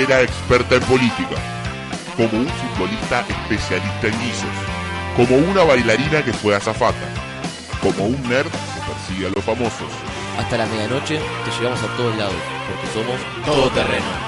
Era experta en política, como un futbolista especialista en guisos, como una bailarina que fue azafata, como un nerd que persigue a los famosos. Hasta la medianoche te llevamos a todos lados, porque somos todoterreno.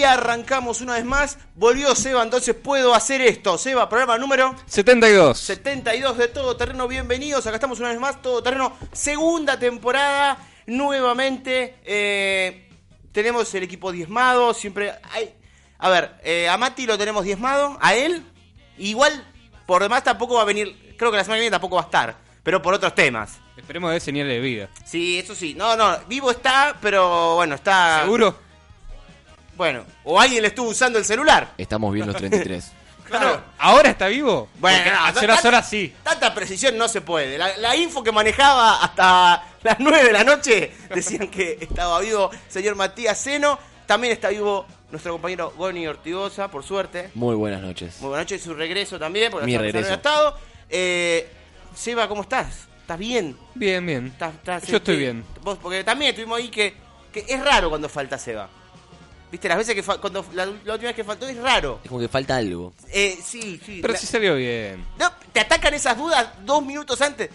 Y arrancamos una vez más. Volvió Seba, entonces puedo hacer esto. Seba, programa número 72. 72 de Todo Terreno. Bienvenidos. Acá estamos una vez más. Todo Terreno, segunda temporada. Nuevamente. eh, tenemos el equipo diezmado. Siempre hay. A ver, eh, a Mati lo tenemos diezmado. A él, igual, por demás tampoco va a venir. Creo que la semana que viene tampoco va a estar. Pero por otros temas. Esperemos de señal de vida. Sí, eso sí. No, no, vivo está, pero bueno, está. ¿Seguro? Bueno, o alguien le estuvo usando el celular. Estamos bien los 33. Claro. ¿Ahora está vivo? Bueno, hace unas horas sí. Tanta precisión no se puede. La, la info que manejaba hasta las 9 de la noche decían que estaba vivo señor Matías Seno. También está vivo nuestro compañero Goni Ortigosa, por suerte. Muy buenas noches. Muy buena noche y su regreso también, porque Mi regreso. no estado. Eh, Seba, ¿cómo estás? ¿Estás bien? Bien, bien. ¿Estás- estás- Yo estoy sí? bien. Vos, porque también estuvimos ahí que, que es raro cuando falta Seba. ¿Viste? Las veces que fa- cuando la, la última vez que faltó es raro. Es como que falta algo. Eh, sí, sí. Pero La- sí salió bien. No, te atacan esas dudas dos minutos antes.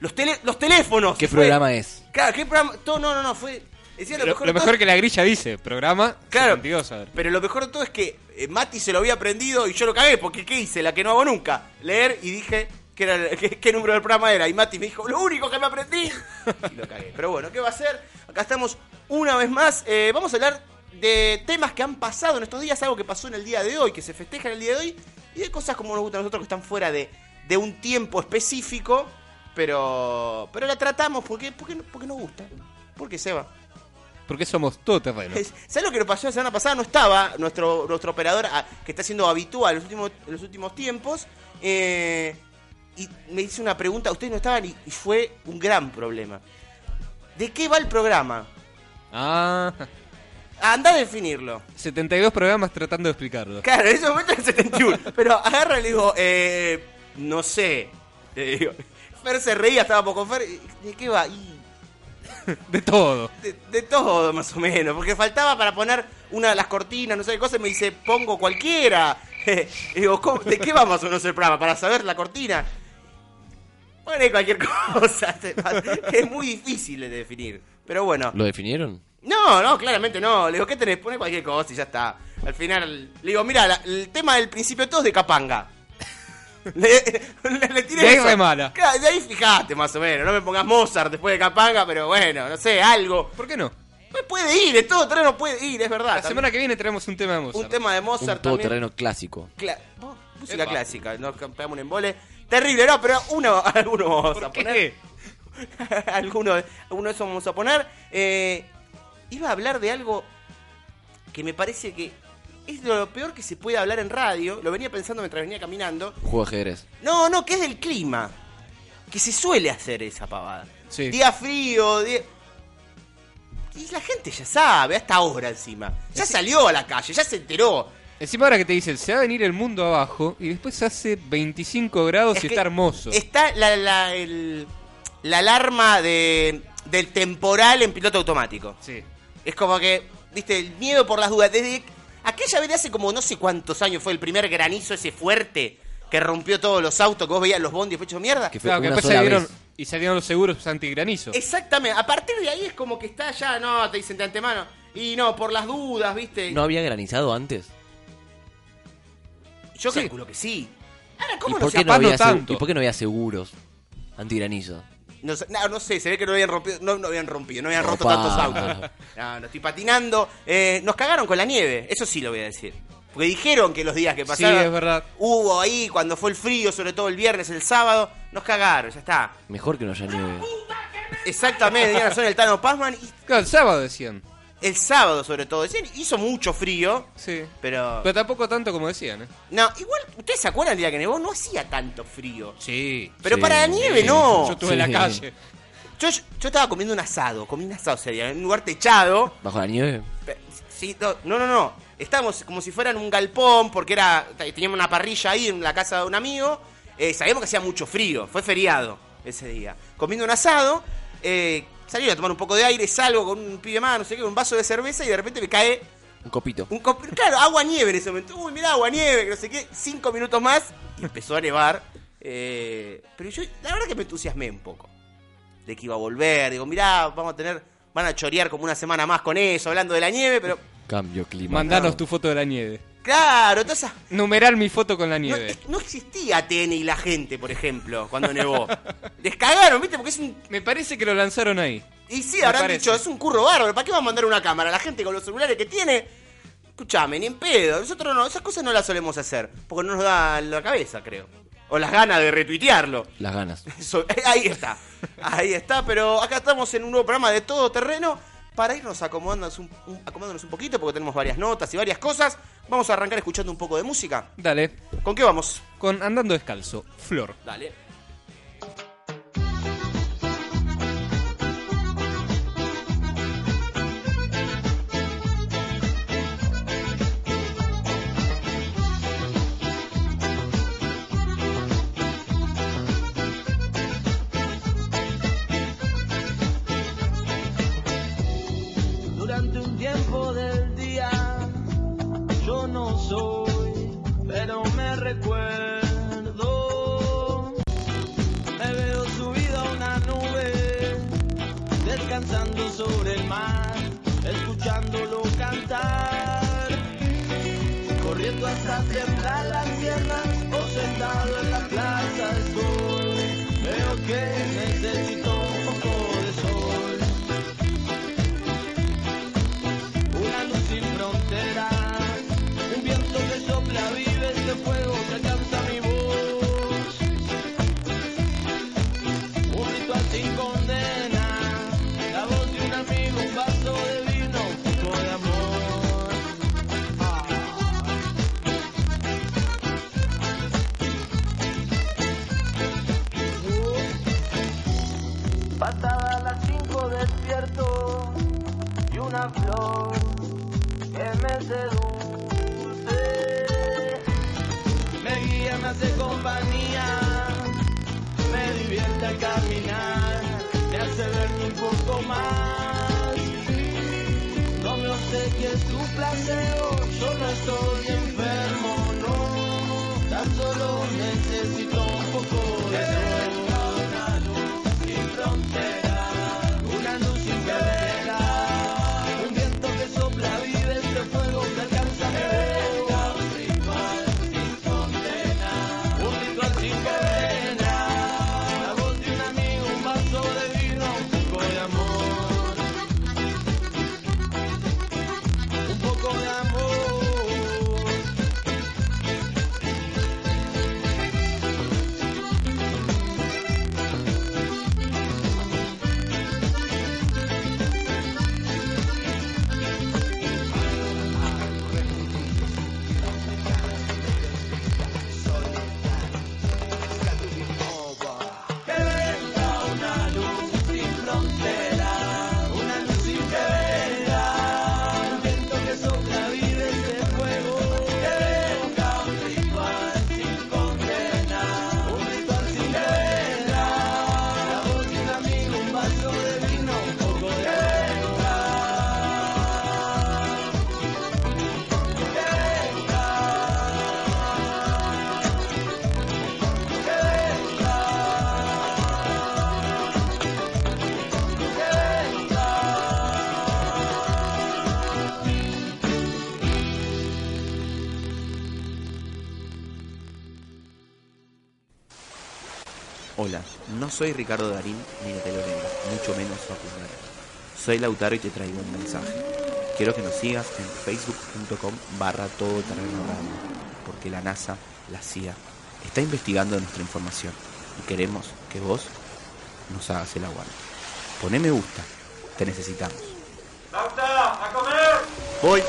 Los, tele- los teléfonos. ¿Qué Fue- programa es? Claro, ¿qué programa? Todo, no, no, no, fue. Decía lo, Lo, mejor, lo todo- que la grilla dice, programa Claro. 72, a ver. Pero lo mejor de todo es que eh, Mati se lo había aprendido y yo lo cagué, porque ¿qué hice? La que no hago nunca. Leer y dije era, qué número del programa era. Y Mati me dijo, lo único que me aprendí. Y lo cagué. Pero bueno, ¿qué va a ser? Acá estamos una vez más. Eh, vamos a hablar de temas que han pasado en estos días, algo que pasó en el día de hoy, que se festeja en el día de hoy, y de cosas como nos gusta a nosotros que están fuera de, de un tiempo específico, pero pero la tratamos porque, porque, porque nos gusta. Porque se va. Porque somos todoterreno. Es- ¿Sabes lo que nos pasó la semana pasada? No estaba nuestro, nuestro operador, ah, que está siendo habitual en los últimos, en los últimos tiempos. eh, y me hizo una pregunta, ustedes no estaban y, y fue un gran problema. ¿De qué va el programa? Ah, Anda a definirlo. 72 programas tratando de explicarlo. Claro, en ese momento era el 71. Pero agarra y le digo, eh, no sé. Le digo, Fer se reía, estaba poco Fer. ¿De qué va? Y De todo. de, de todo, más o menos. Porque faltaba para poner una de las cortinas, no sé qué cosa, y me dice, pongo cualquiera. y digo, ¿cómo- ¿de qué vamos a no el programa? ¿Para saber la cortina? Pone cualquier cosa. Es muy difícil de definir. Pero bueno. ¿Lo definieron? No, no, claramente no. Le digo, ¿qué tenés? Pone cualquier cosa y ya está. Al final, le digo, mira, la- el tema del principio de todo es de Capanga. le, le, le tiré De ahí eso. re mala. Claro, de ahí fijate más o menos. No me pongas Mozart después de Capanga, pero bueno, no sé, algo. ¿Por qué no? Pues puede ir, de todo terreno puede ir, es verdad. La semana que viene tenemos un tema de Mozart. Un tema de Un Mozart también. todoterreno clásico. Cla- música Epa. clásica, nos pegamos un embole. Terrible, no, pero uno, alguno vamos ¿Por a qué? poner. alguno, alguno de esos vamos a poner. Eh, iba a hablar de algo que me parece que es de lo peor que se puede hablar en radio. Lo venía pensando mientras venía caminando. Juego ajedrez. No, no, que es del clima. Que se suele hacer esa pavada. Sí. Día frío, día... Y la gente ya sabe, hasta ahora encima. Ya salió a la calle, ya se enteró. Encima ahora que te dicen, se va a venir el mundo abajo y después hace 25 grados Es y está hermoso. Está la, la, el- la alarma de, del temporal en piloto automático. Sí. Es como que, viste, el miedo por las dudas. Desde aquella vez de hace como no sé cuántos años fue el primer granizo ese fuerte que rompió todos los autos, que vos veías los bondis hechos mierda. Que fue Claro, que después sola salieron vez. y salieron los seguros antigranizo. Exactamente. A partir de ahí es como que está ya, no, te dicen de antemano. Y no, por las dudas, viste. ¿No había granizado antes? Yo Sí. calculo que sí. Ahora, ¿Y ¿cómo no por, qué no había tanto? ¿Y por qué no había seguros antigranizo? No, sé- no, no sé, se ve que no habían rompido, no, no habían rompido, no habían roto Opa. tantos autos. No, no estoy patinando. Eh, nos cagaron con la nieve, eso sí lo voy a decir. Porque dijeron que los días que Sí, pasaron es verdad. hubo ahí cuando fue el frío, sobre todo el viernes, el sábado, nos cagaron, ya está. Mejor que no haya nieve. Exactamente, tenía razón el Tano Pazman. Y Claro, el sábado decían. El sábado, sobre todo, decían, hizo mucho frío, Sí. pero. Pero tampoco tanto como decían, ¿eh? No, igual, ¿ustedes se acuerdan el día que nevó? No hacía tanto frío. Sí. Pero Sí. para la nieve no. Yo estuve en la calle. Yo, yo estaba comiendo un asado, comí un asado ese día, en un lugar techado. Bajo la nieve. Sí, no, no, no, no. Estábamos como si fueran un galpón, porque era teníamos una parrilla ahí en la casa de un amigo. Eh, sabíamos que hacía mucho frío, fue feriado ese día. Comiendo un asado, eh, salí a tomar un poco de aire, salgo con un pibe más, no sé qué, un vaso de cerveza y de repente me cae Un copito. un cop- Claro, agua nieve en ese momento. Uy, mirá, agua nieve, que no sé qué. Cinco minutos más y empezó a nevar. Eh, pero yo, la verdad que me entusiasmé un poco. De que iba a volver. Digo, mirá, vamos a tener. Van a chorear como una semana más con eso, hablando de la nieve, pero. Cambio clima. Mandanos tu foto de la nieve. Claro, esa- Numerar mi foto con la No, nieve. es- no existía TN y la gente, por ejemplo, cuando nevó. Descagaron, ¿viste? Porque es un. Me parece que lo lanzaron ahí. Y sí, Me habrán parece. dicho, es un curro bárbaro. ¿Para qué va a mandar una cámara? La gente con los celulares que tiene. Escuchame, ni en pedo. Nosotros no, esas cosas no las solemos hacer. Porque no nos da la cabeza, creo. O las ganas de retuitearlo. Las ganas. Eso- ahí está. Ahí está. Pero acá estamos en un nuevo programa de todo terreno. Para irnos acomodándonos un, un- acomodándonos un poquito, porque tenemos varias notas y varias cosas. Vamos a arrancar escuchando un poco de música. Dale. ¿Con qué vamos? Con Andando Descalzo. Flor. Dale. Sobre el mar, escuchándolo cantar. Corriendo hasta temblar las piernas o sentado en la plaza estoy. Veo que necesito Me guía, me hace compañía, me divierte al caminar, me hace verme un poco más. No me obsequia es tu placebo, yo no estoy enfermo, Hola, no soy Ricardo Darín ni de Telorenga, mucho menos Facundo Soy Lautaro y te traigo un mensaje. Quiero que nos sigas en facebook.com barra todoterreno radio, porque la NASA, la CIA, está investigando nuestra información y queremos que vos nos hagas el aguante. Poné me gusta. Te necesitamos. Voy.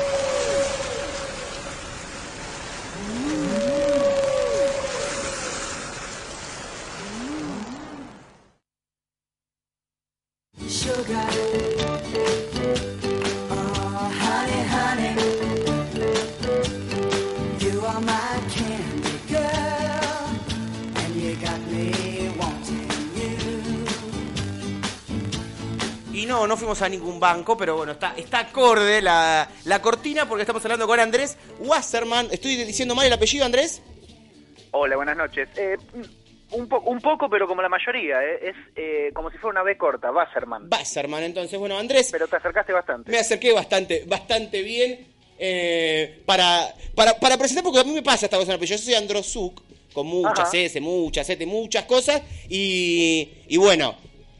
Ningún banco, pero bueno, está, está acorde la, la cortina porque estamos hablando con Andrés Wasserman. ¿Estoy diciendo mal el apellido, Andrés? Hola, buenas noches. Eh, un, po- un poco, pero como la mayoría, eh, es eh, como si fuera una B corta, Wasserman. Wasserman, entonces, bueno, Andrés, Pero te acercaste bastante. me acerqué bastante, bastante bien eh, para, para, para presentar, porque a mí me pasa esta cosa. Yo soy Androsuk, con muchas Ajá. S, muchas S, muchas cosas, y, y bueno,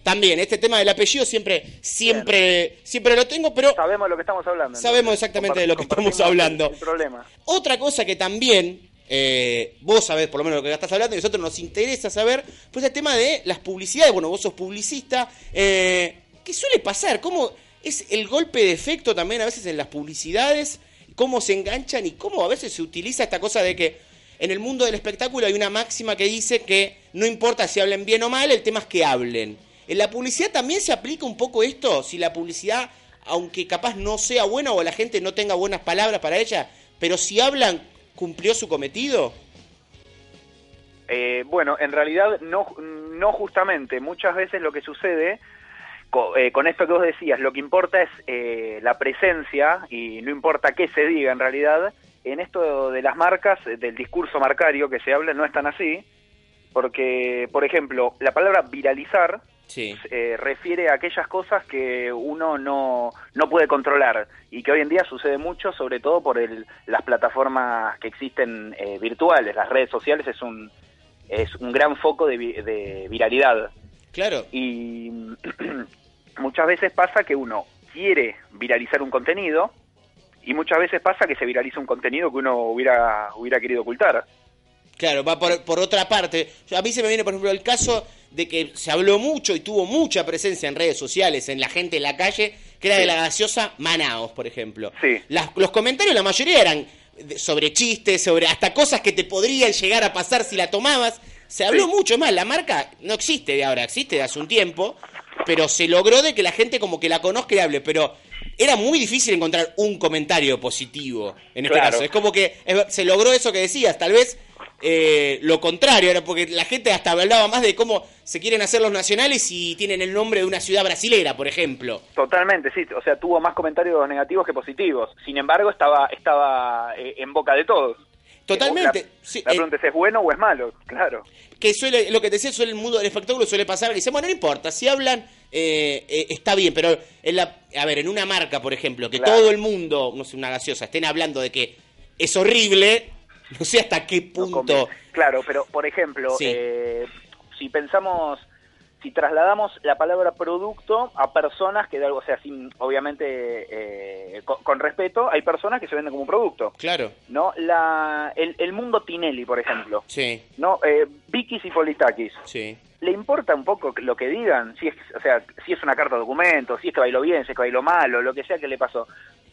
también este tema del apellido siempre, siempre, siempre lo tengo, pero Sabemos de lo que estamos hablando. Sabemos exactamente de lo que estamos hablando. Problema. Otra cosa que también eh, vos sabés por lo menos lo que estás hablando y a nosotros nos interesa saber, pues el tema de las publicidades. Bueno, vos sos publicista. Eh, ¿Qué suele pasar? ¿Cómo es el golpe de efecto también a veces en las publicidades? ¿Cómo se enganchan y cómo a veces se utiliza esta cosa de que en el mundo del espectáculo hay una máxima que dice que no importa si hablen bien o mal, el tema es que hablen. ¿En la publicidad también se aplica un poco esto? Si la publicidad, aunque capaz no sea buena o la gente no tenga buenas palabras para ella, pero si hablan, cumplió su cometido. Eh, bueno, en realidad no, no justamente. Muchas veces lo que sucede co- eh, con esto que vos decías, lo que importa es eh, la presencia y no importa qué se diga en realidad. En esto de las marcas, del discurso marcario que se habla, no es tan así. Porque, por ejemplo, la palabra viralizar Sí. eh, refiere a aquellas cosas que uno no, no puede controlar y que hoy en día sucede mucho, sobre todo por el, las plataformas que existen eh, virtuales. Las redes sociales es un, es un gran foco de, de viralidad. Claro. Y muchas veces pasa que uno quiere viralizar un contenido y muchas veces pasa que se viraliza un contenido que uno hubiera, hubiera querido ocultar. Claro, va por, por otra parte. A mí se me viene, por ejemplo, el caso de que se habló mucho y tuvo mucha presencia en redes sociales, en la gente en la calle, que era de la gaseosa Manaos, por ejemplo. Sí. Las- los comentarios, la mayoría eran sobre chistes, sobre hasta cosas que te podrían llegar a pasar si la tomabas. Se habló Sí. mucho más. La marca no existe de ahora, existe de hace un tiempo, pero se logró de que la gente como que la conozca y hable. Pero era muy difícil encontrar un comentario positivo en este Claro. caso. Es como que se logró eso que decías. Tal vez eh, lo contrario, era porque la gente hasta hablaba más de cómo se quieren hacer los nacionales y tienen el nombre de una ciudad brasilera, por ejemplo. Totalmente, sí. O sea, tuvo más comentarios negativos que positivos. Sin embargo, estaba, estaba eh, en boca de todos. Totalmente. La, Sí, la eh, pregunta es, ¿es bueno o es malo? Claro. que suele, lo que te decía, suele el mundo del espectáculo suele pasar, y dice, bueno, no importa, si hablan, eh, eh, está bien, pero en la, a ver, en una marca, por ejemplo, que Claro. todo el mundo, no sé, una gaseosa, estén hablando de que es horrible, no sé hasta qué punto. Claro, pero por ejemplo, Sí. eh, si pensamos, si trasladamos la palabra producto a personas que de algo, o sea, sin, obviamente eh, con, con respeto, hay personas que se venden como un producto. Claro, ¿No? La, el, el mundo Tinelli, por ejemplo. sí, ¿No? Eh, Vikis y Politakis. sí. ¿Le importa un poco lo que digan? Si es, o sea, si es una carta de documento, si es que bailó bien, si es que bailó mal, o lo que sea que le pasó.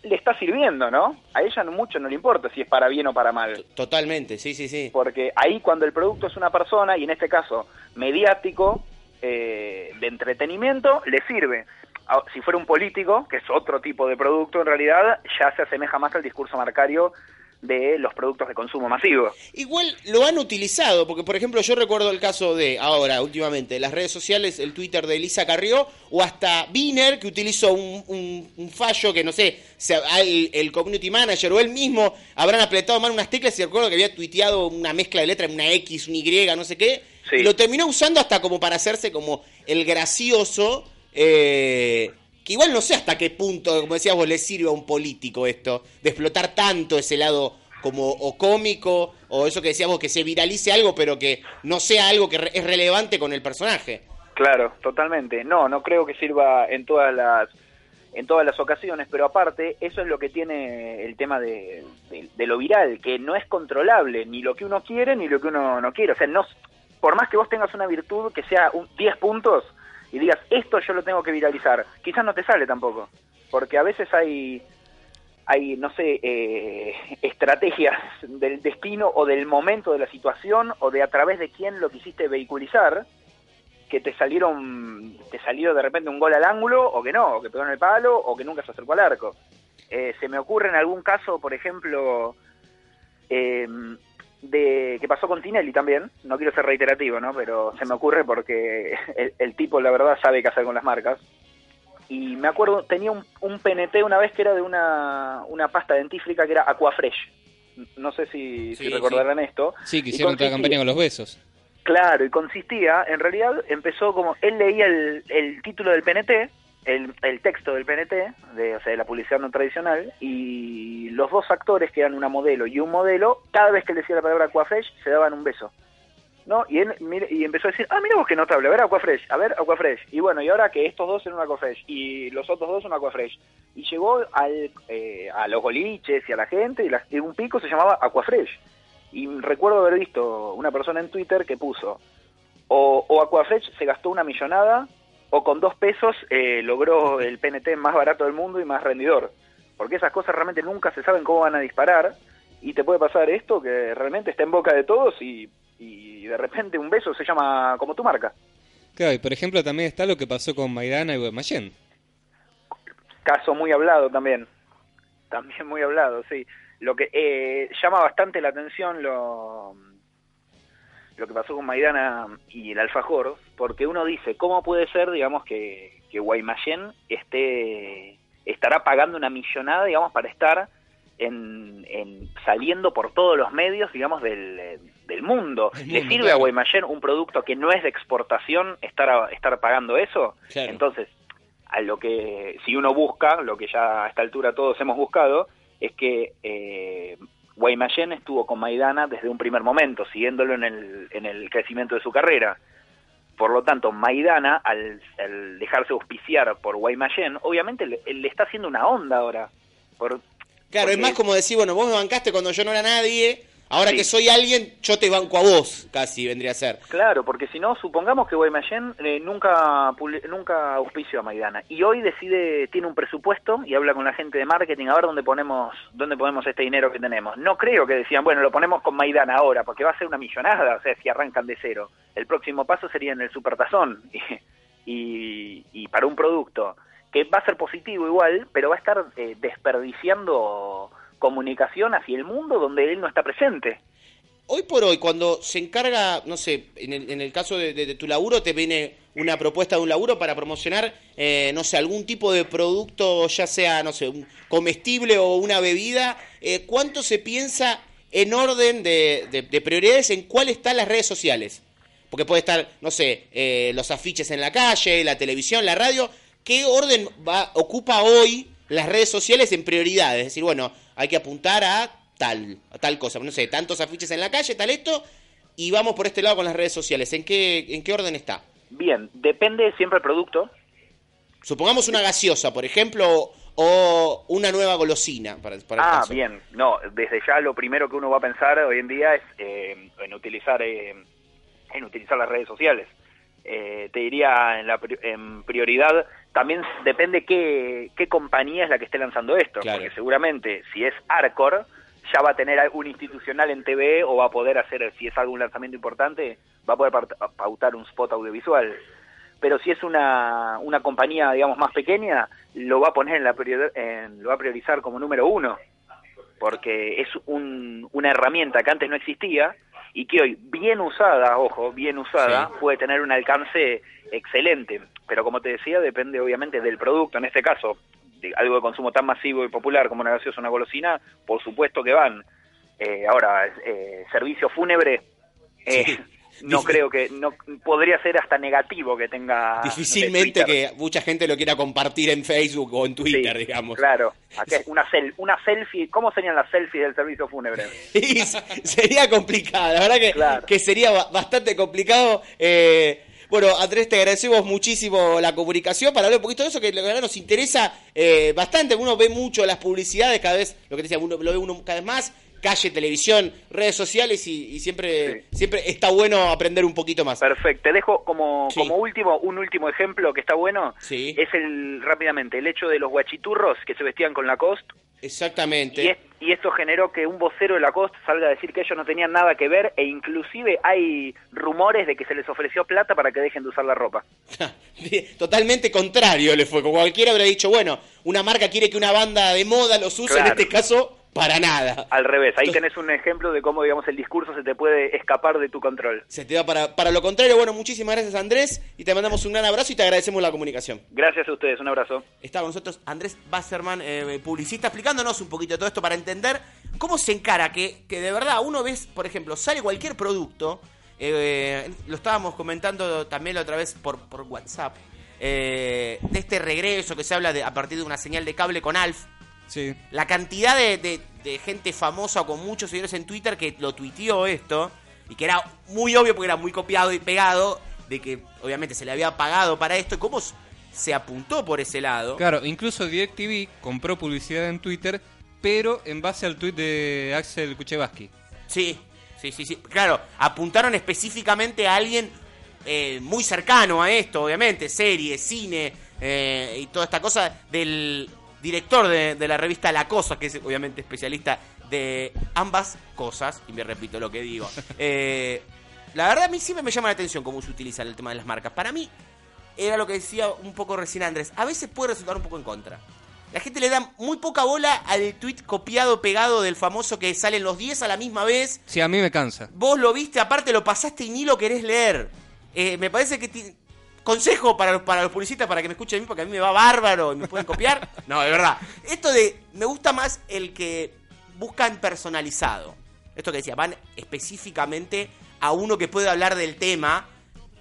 Le está sirviendo, ¿no? A ella no mucho no le importa si es para bien o para mal. Totalmente, sí, sí, sí. Porque ahí cuando el producto es una persona, y en este caso mediático, eh, de entretenimiento, le sirve. Ah, Si fuera un político, que es otro tipo de producto en realidad, ya se asemeja más al discurso marcario de los productos de consumo masivo. Igual lo han utilizado, porque por ejemplo yo recuerdo el caso de ahora, últimamente, las redes sociales, el Twitter de Elisa Carrió, o hasta Biner, que utilizó un, un- un fallo que no sé, se- el, el community manager o él mismo habrán apretado mal unas teclas y recuerdo que había tuiteado una mezcla de letras, una X, una Y, no sé qué, Sí. y lo terminó usando hasta como para hacerse como el gracioso, eh, que igual no sé hasta qué punto, como decías vos, le sirve a un político esto, de explotar tanto ese lado como o cómico, o eso que decíamos, que se viralice algo, pero que no sea algo que re- es relevante con el personaje. Claro, totalmente. No, no creo que sirva en todas las en todas las ocasiones, pero aparte eso es lo que tiene el tema de, lo viral, que no es controlable ni lo que uno quiere ni lo que uno no quiere. O sea, no, por más que vos tengas una virtud que sea un 10 puntos, y digas, esto yo lo tengo que viralizar, quizás no te sale tampoco, porque a veces hay, hay no sé, eh, estrategias del destino o del momento de la situación o de a través de quién lo quisiste vehiculizar, que te salieron, te salió de repente un gol al ángulo, o que no, o que pegó en el palo, o que nunca se acercó al arco. Eh, se me ocurre en algún caso, por ejemplo, eh, de que pasó con Tinelli también, no quiero ser reiterativo, ¿no? Pero se me ocurre porque el, el tipo, la verdad, sabe qué hacer con las marcas. Y me acuerdo, tenía un, un PNT una vez que era de una, una pasta dentífrica que era Aquafresh. No sé si, Sí, si recordarán esto. Sí, que hicieron toda la campaña con los besos. Claro, y consistía, en realidad empezó como, él leía el, el título del PNT, el, el texto del PNT, de, o sea, de la publicidad no tradicional, y los dos actores, que eran una modelo y un modelo, cada vez que él decía la palabra Aquafresh, se daban un beso. ¿No? Y, él, y empezó a decir, ah, mira vos qué notable, a ver Aquafresh, a ver Aquafresh. Y bueno, y ahora que estos dos eran un Aquafresh y los otros dos son Aquafresh. Y llegó al, eh, a los boliches y a la gente, y, la- y un pico se llamaba Aquafresh. Y recuerdo haber visto una persona en Twitter que puso, o, o Aquafresh se gastó una millonada, o con dos pesos eh, logró el PNT más barato del mundo y más rendidor. Porque esas cosas realmente nunca se saben cómo van a disparar, y te puede pasar esto que realmente está en boca de todos y, y de repente un beso se llama como tu marca. Claro, y por ejemplo también está lo que pasó con Maidana y Guaymallén. Caso muy hablado también. También muy hablado, sí. Lo que eh, llama bastante la atención lo, lo que pasó con Maidana y el alfajor, porque uno dice, ¿cómo puede ser, digamos, que, que Guaymallén esté, estará pagando una millonada, digamos, para estar en, en- saliendo por todos los medios, digamos, del, del mundo? ¿Le sirve claro. a Guaymallén un producto que no es de exportación estar, a- estar pagando eso? Claro. Entonces, a lo que si uno busca, lo que ya a esta altura todos hemos buscado, es que eh, Guaymallén estuvo con Maidana desde un primer momento, siguiéndolo en el, en el crecimiento de su carrera. Por lo tanto, Maidana, al, al dejarse auspiciar por Guaymallén, obviamente le, le está haciendo una onda ahora. Por, Claro, es más como decir, bueno, vos me bancaste cuando yo no era nadie, ahora Sí. que soy alguien, yo te banco a vos, casi vendría a ser. Claro, porque si no, supongamos que Guaymallén eh, nunca nunca auspició a Maidana y hoy decide, tiene un presupuesto y habla con la gente de marketing a ver dónde ponemos dónde ponemos este dinero que tenemos. No creo que decían, bueno, lo ponemos con Maidana ahora, porque va a ser una millonada, o sea, si arrancan de cero. El próximo paso sería en el supertazón y, y para un producto que va a ser positivo igual, pero va a estar eh, desperdiciando comunicación hacia el mundo donde él no está presente. Hoy por hoy, cuando se encarga, no sé, en el, en el caso de, tu laburo, te viene una propuesta de un laburo para promocionar, eh, no sé, algún tipo de producto, ya sea, no sé, un comestible o una bebida, eh, ¿cuánto se piensa en orden de, de- de prioridades en cuál están las redes sociales? Porque puede estar, no sé, eh, los afiches en la calle, la televisión, la radio. ¿Qué orden va, ocupa hoy las redes sociales en prioridades? Es decir, bueno, hay que apuntar a tal, a tal cosa. No sé, tantos afiches en la calle, tal esto, y vamos por este lado con las redes sociales. ¿En qué, en qué orden está? Bien, depende siempre del producto. Supongamos una gaseosa, por ejemplo, o una nueva golosina, para, para el Ah, caso. bien. No, desde ya lo primero que uno va a pensar hoy en día es eh, en utilizar eh, en utilizar las redes sociales. Eh, te diría en, la, en prioridad, también depende qué, qué compañía es la que esté lanzando esto, Claro. porque seguramente si es Arcor, ya va a tener algún institucional en TV o va a poder hacer, si es algún lanzamiento importante, va a poder pautar un spot audiovisual. Pero si es una, una compañía, digamos, más pequeña, lo va a poner en la priori- en- lo va a priorizar como número uno, porque es un- una herramienta que antes no existía y que hoy, bien usada, ojo, bien usada, Sí. puede tener un alcance excelente. Pero como te decía, depende obviamente del producto. En este caso, de algo de consumo tan masivo y popular como una gaseosa o una golosina, por supuesto que van. Eh, ahora, eh, servicio fúnebre, eh, Sí. No creo que, no podría ser hasta negativo que tenga... Difícilmente que mucha gente lo quiera compartir en Facebook o en Twitter, Sí, digamos. Claro, Acá es una, sel- una selfie, ¿cómo serían las selfies del servicio fúnebre? Sería complicado, la verdad que, Claro. que sería ba- bastante complicado. Eh, bueno, Andrés, te agradecemos muchísimo la comunicación para hablar un poquito de eso, que la verdad nos interesa eh, bastante. Uno ve mucho las publicidades, cada vez, lo que te decía, uno lo ve uno cada vez más. Calle, televisión, redes sociales y, y siempre, siempre está bueno aprender un poquito más. Perfecto. Te dejo como, Sí. como último, un último ejemplo que está bueno. Sí. Es el, rápidamente, el hecho de los guachiturros que se vestían con Lacoste. Exactamente. Y, es- y esto generó que un vocero de Lacoste salga a decir que ellos no tenían nada que ver e inclusive hay rumores de que se les ofreció plata para que dejen de usar la ropa. Totalmente contrario le fue. Como cualquiera habría dicho, bueno, una marca quiere que una banda de moda los use, en este caso, para nada. Al revés, ahí tenés un ejemplo de cómo, digamos, el discurso se te puede escapar de tu control. Se te da para, para lo contrario. Bueno, muchísimas gracias Andrés y te mandamos un gran abrazo y te agradecemos la comunicación. Gracias a ustedes, un abrazo. Está con nosotros Andrés Basserman, eh, publicista, explicándonos un poquito de todo esto para entender cómo se encara que, que de verdad uno ves, por ejemplo, sale cualquier producto, eh, lo estábamos comentando también la otra vez por, por WhatsApp, eh, de este regreso que se habla de, a partir de una señal de cable con Alf. Sí. La cantidad de, de- de gente famosa o con muchos seguidores en Twitter que lo tuiteó esto y que era muy obvio porque era muy copiado y pegado de que obviamente se le había pagado para esto y cómo se apuntó por ese lado. Claro, incluso DirecTV compró publicidad en Twitter, pero en base al tweet de Axel Kuchevaski. Sí, sí, sí, sí. Claro, apuntaron específicamente a alguien eh, muy cercano a esto, obviamente, serie, cine eh, y toda esta cosa del director de, de la revista La Cosa, que es obviamente especialista de ambas cosas, y me repito lo que digo. Eh, la verdad a mí siempre me llama la atención cómo se utiliza el tema de las marcas. Para mí, era lo que decía un poco recién Andrés, a veces puede resultar un poco en contra. La gente le da muy poca bola al tweet copiado, pegado del famoso que salen los 10 a la misma vez. Sí, a mí me cansa. Vos lo viste, aparte lo pasaste y ni lo querés leer. Eh, me parece que... Consejo para los, para los publicistas, para que me escuchen a mí, porque a mí me va bárbaro y me pueden copiar. No, de verdad. Esto de... Me gusta más el que buscan personalizado. Esto que decía, van específicamente a uno que puede hablar del tema.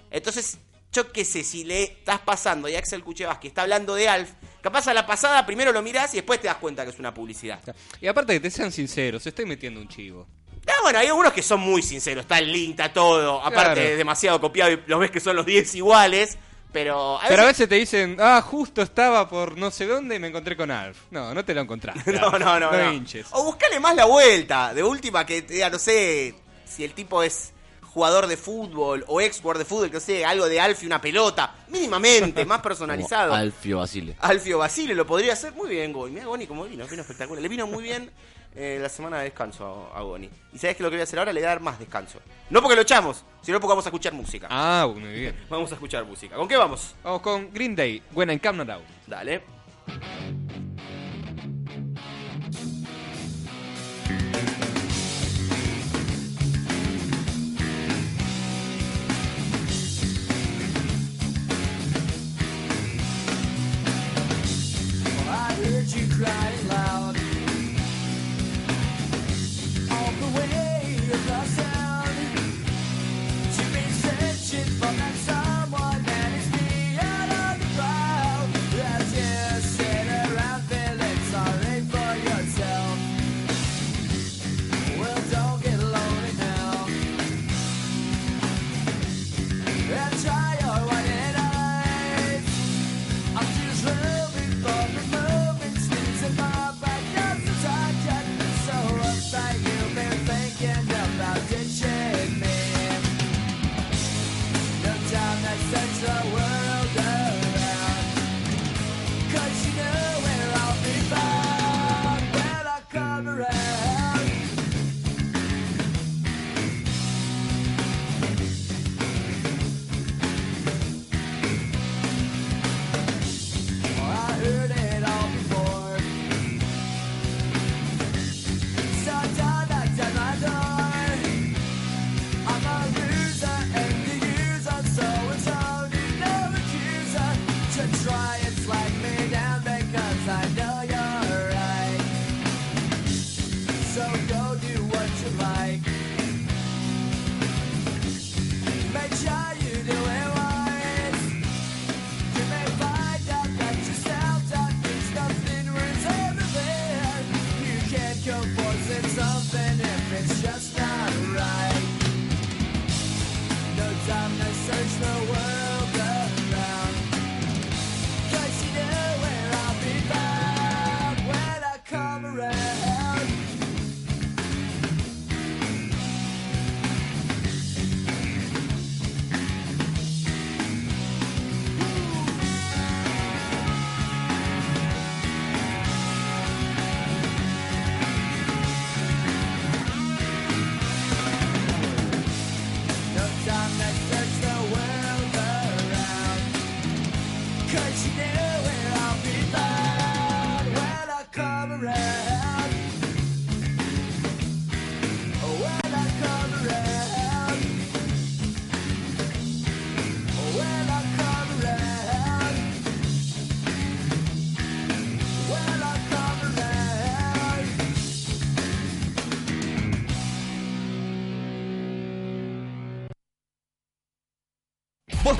Entonces, yo qué sé, si le estás pasando y Axel Kuchevaski está hablando de Alf, capaz a la pasada primero lo mirás y después te das cuenta que es una publicidad. Y aparte que te sean sinceros, estoy metiendo un chivo. Ah, bueno, hay algunos que son muy sinceros, está el link, está todo, aparte Claro. es demasiado copiado y los ves que son los 10 iguales, pero a Pero a veces- veces te dicen, ah, justo estaba por no sé dónde y me encontré con Alf. No, no te lo encontraste. No, no, no. No no. hinches. O buscale más la vuelta. De última que te diga, no sé, si el tipo es jugador de fútbol o ex jugador de fútbol, que no sé, algo de Alfie, una pelota. Mínimamente, más personalizado. Como Alfio Basile. Alfio Basile lo podría hacer muy bien, Goni. Mira, Goni como vino, vino espectacular. Le vino muy bien eh, la semana de descanso a, a Goni. Y sabes que lo que voy a hacer ahora le voy a dar más descanso. No porque lo echamos, sino porque vamos a escuchar música. Ah, muy bien. Vamos a escuchar música. ¿Con qué vamos? Vamos con Green Day, When I Come Out. Dale.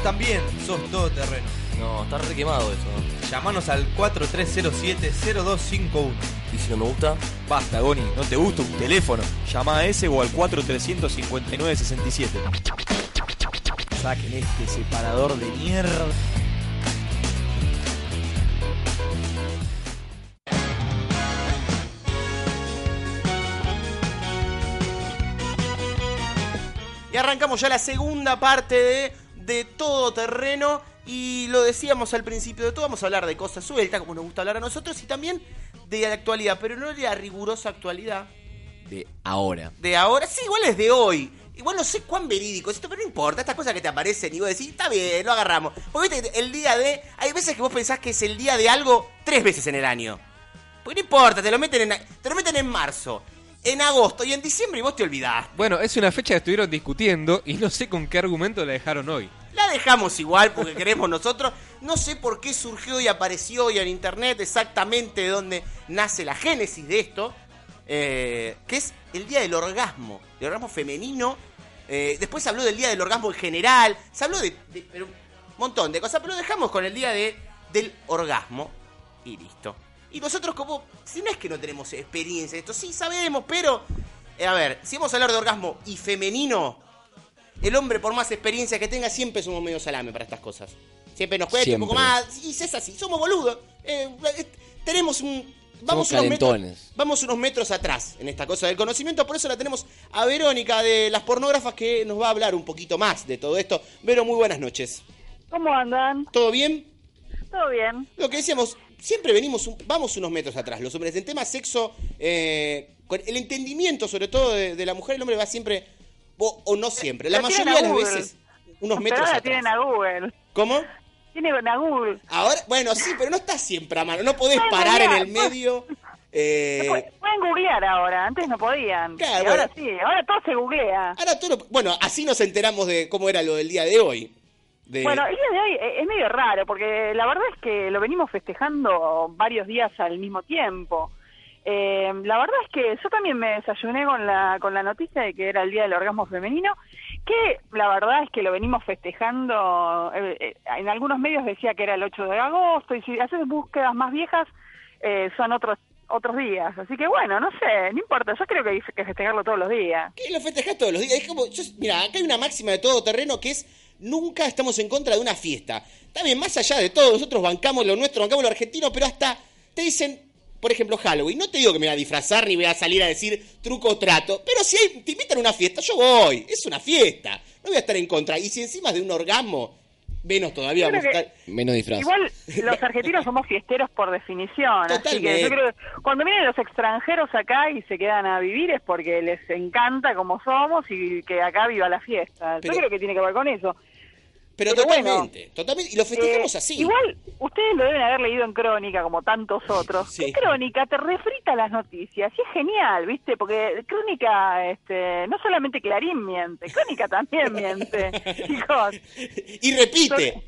Vos también sos todoterreno. No, está re quemado eso. ¿no? Llamanos al 4307-0251. ¿Y si no me gusta? Basta, Goni, ¿no te gusta un teléfono? Llama a ese o al 4359-67. Saquen este separador de mierda. Y arrancamos ya la segunda parte de, de Todo Terreno. Y lo decíamos al principio de todo, vamos a hablar de cosas sueltas, como nos gusta hablar a nosotros, y también de la actualidad, pero no de la rigurosa actualidad De ahora. de ahora. Sí, igual es de hoy. Igual no sé cuán verídico es esto, pero no importa. Estas cosas que te aparecen y vos decís, está bien, lo agarramos. Porque viste, el día de. Hay veces que vos pensás que es el día de algo tres veces en el año. Porque no importa, te lo meten en, te lo meten en marzo, en agosto y en diciembre y vos te olvidás. Bueno, es una fecha que estuvieron discutiendo y no sé con qué argumento la dejaron hoy. La dejamos igual porque queremos nosotros. No sé por qué surgió y apareció hoy en internet exactamente de dónde nace la génesis de esto. eh, que es el día del orgasmo. El orgasmo femenino. Eh, después se habló del día del orgasmo en general. Se habló de, un montón de cosas. Pero lo dejamos con el día de, del orgasmo. Y listo. Y nosotros como... Si no es que no tenemos experiencia en esto. Sí sabemos, pero... eh, a ver, si vamos a hablar de orgasmo y femenino... El hombre, por más experiencia que tenga, siempre somos medio salame para estas cosas. Siempre nos cuesta un poco más. Y es así, somos boludos. Eh, eh, tenemos un. Vamos Somos unos, metros, calentones. vamos unos metros atrás en esta cosa del conocimiento. Por eso la tenemos a Verónica de las pornógrafas que nos va a hablar un poquito más de todo esto. Vero, muy buenas noches. ¿Cómo andan? ¿Todo bien? ¿Todo bien? Lo que decíamos, siempre venimos, un- vamos unos metros atrás. Los hombres en tema sexo, eh, con el entendimiento sobre todo de, de la mujer, el hombre va siempre, o, o no siempre, la mayoría de las veces, unos Pero metros ahora atrás. tienen a Google. ¿Cómo? Tienen a Google. Ahora, bueno, sí, pero no está siempre a mano. No podés Pueden parar en el medio. eh, Pu- Pueden googlear ahora, antes no podían. Claro, ahora bueno. sí, ahora todo se googlea. ahora todo bueno, así nos enteramos de cómo era lo del día de hoy. Bueno, el día de hoy eh, es medio raro, porque la verdad es que lo venimos festejando varios días al mismo tiempo. Eh, la verdad es que yo también me desayuné con la, con la noticia de que era el Día del Orgasmo Femenino, que la verdad es que lo venimos festejando, eh, eh, en algunos medios decía que era el 8 de agosto, y si haces búsquedas más viejas, son otros otros días. Así que bueno, no sé, no importa, yo creo que hay que festejarlo todos los días. que lo festejás todos los días. Es como, yo- mira, acá hay una máxima de todo terreno que es nunca estamos en contra de una fiesta. También más allá de todo, nosotros bancamos lo nuestro, bancamos lo argentino, pero hasta te dicen, por ejemplo, Halloween. No te digo que me voy a disfrazar ni voy a salir a decir truco o trato, pero si hay- te invitan a una fiesta, yo voy. Es una fiesta. No voy a estar en contra. Y si encima de un orgasmo, menos todavía. Menos disfraz. Igual los argentinos somos fiesteros por definición, así que yo creo que cuando vienen los extranjeros acá y se quedan a vivir es porque les encanta como somos y que acá viva la fiesta. Pero- yo creo que tiene que ver con eso. Pero, Pero bueno. totalmente, totalmente. Y lo festejamos Eh, así. Igual ustedes lo deben haber leído en Crónica como tantos otros. Sí. Crónica te refrita las noticias y es genial, ¿viste? Porque Crónica este, no solamente Clarín miente, Crónica también miente, chicos. Y repite.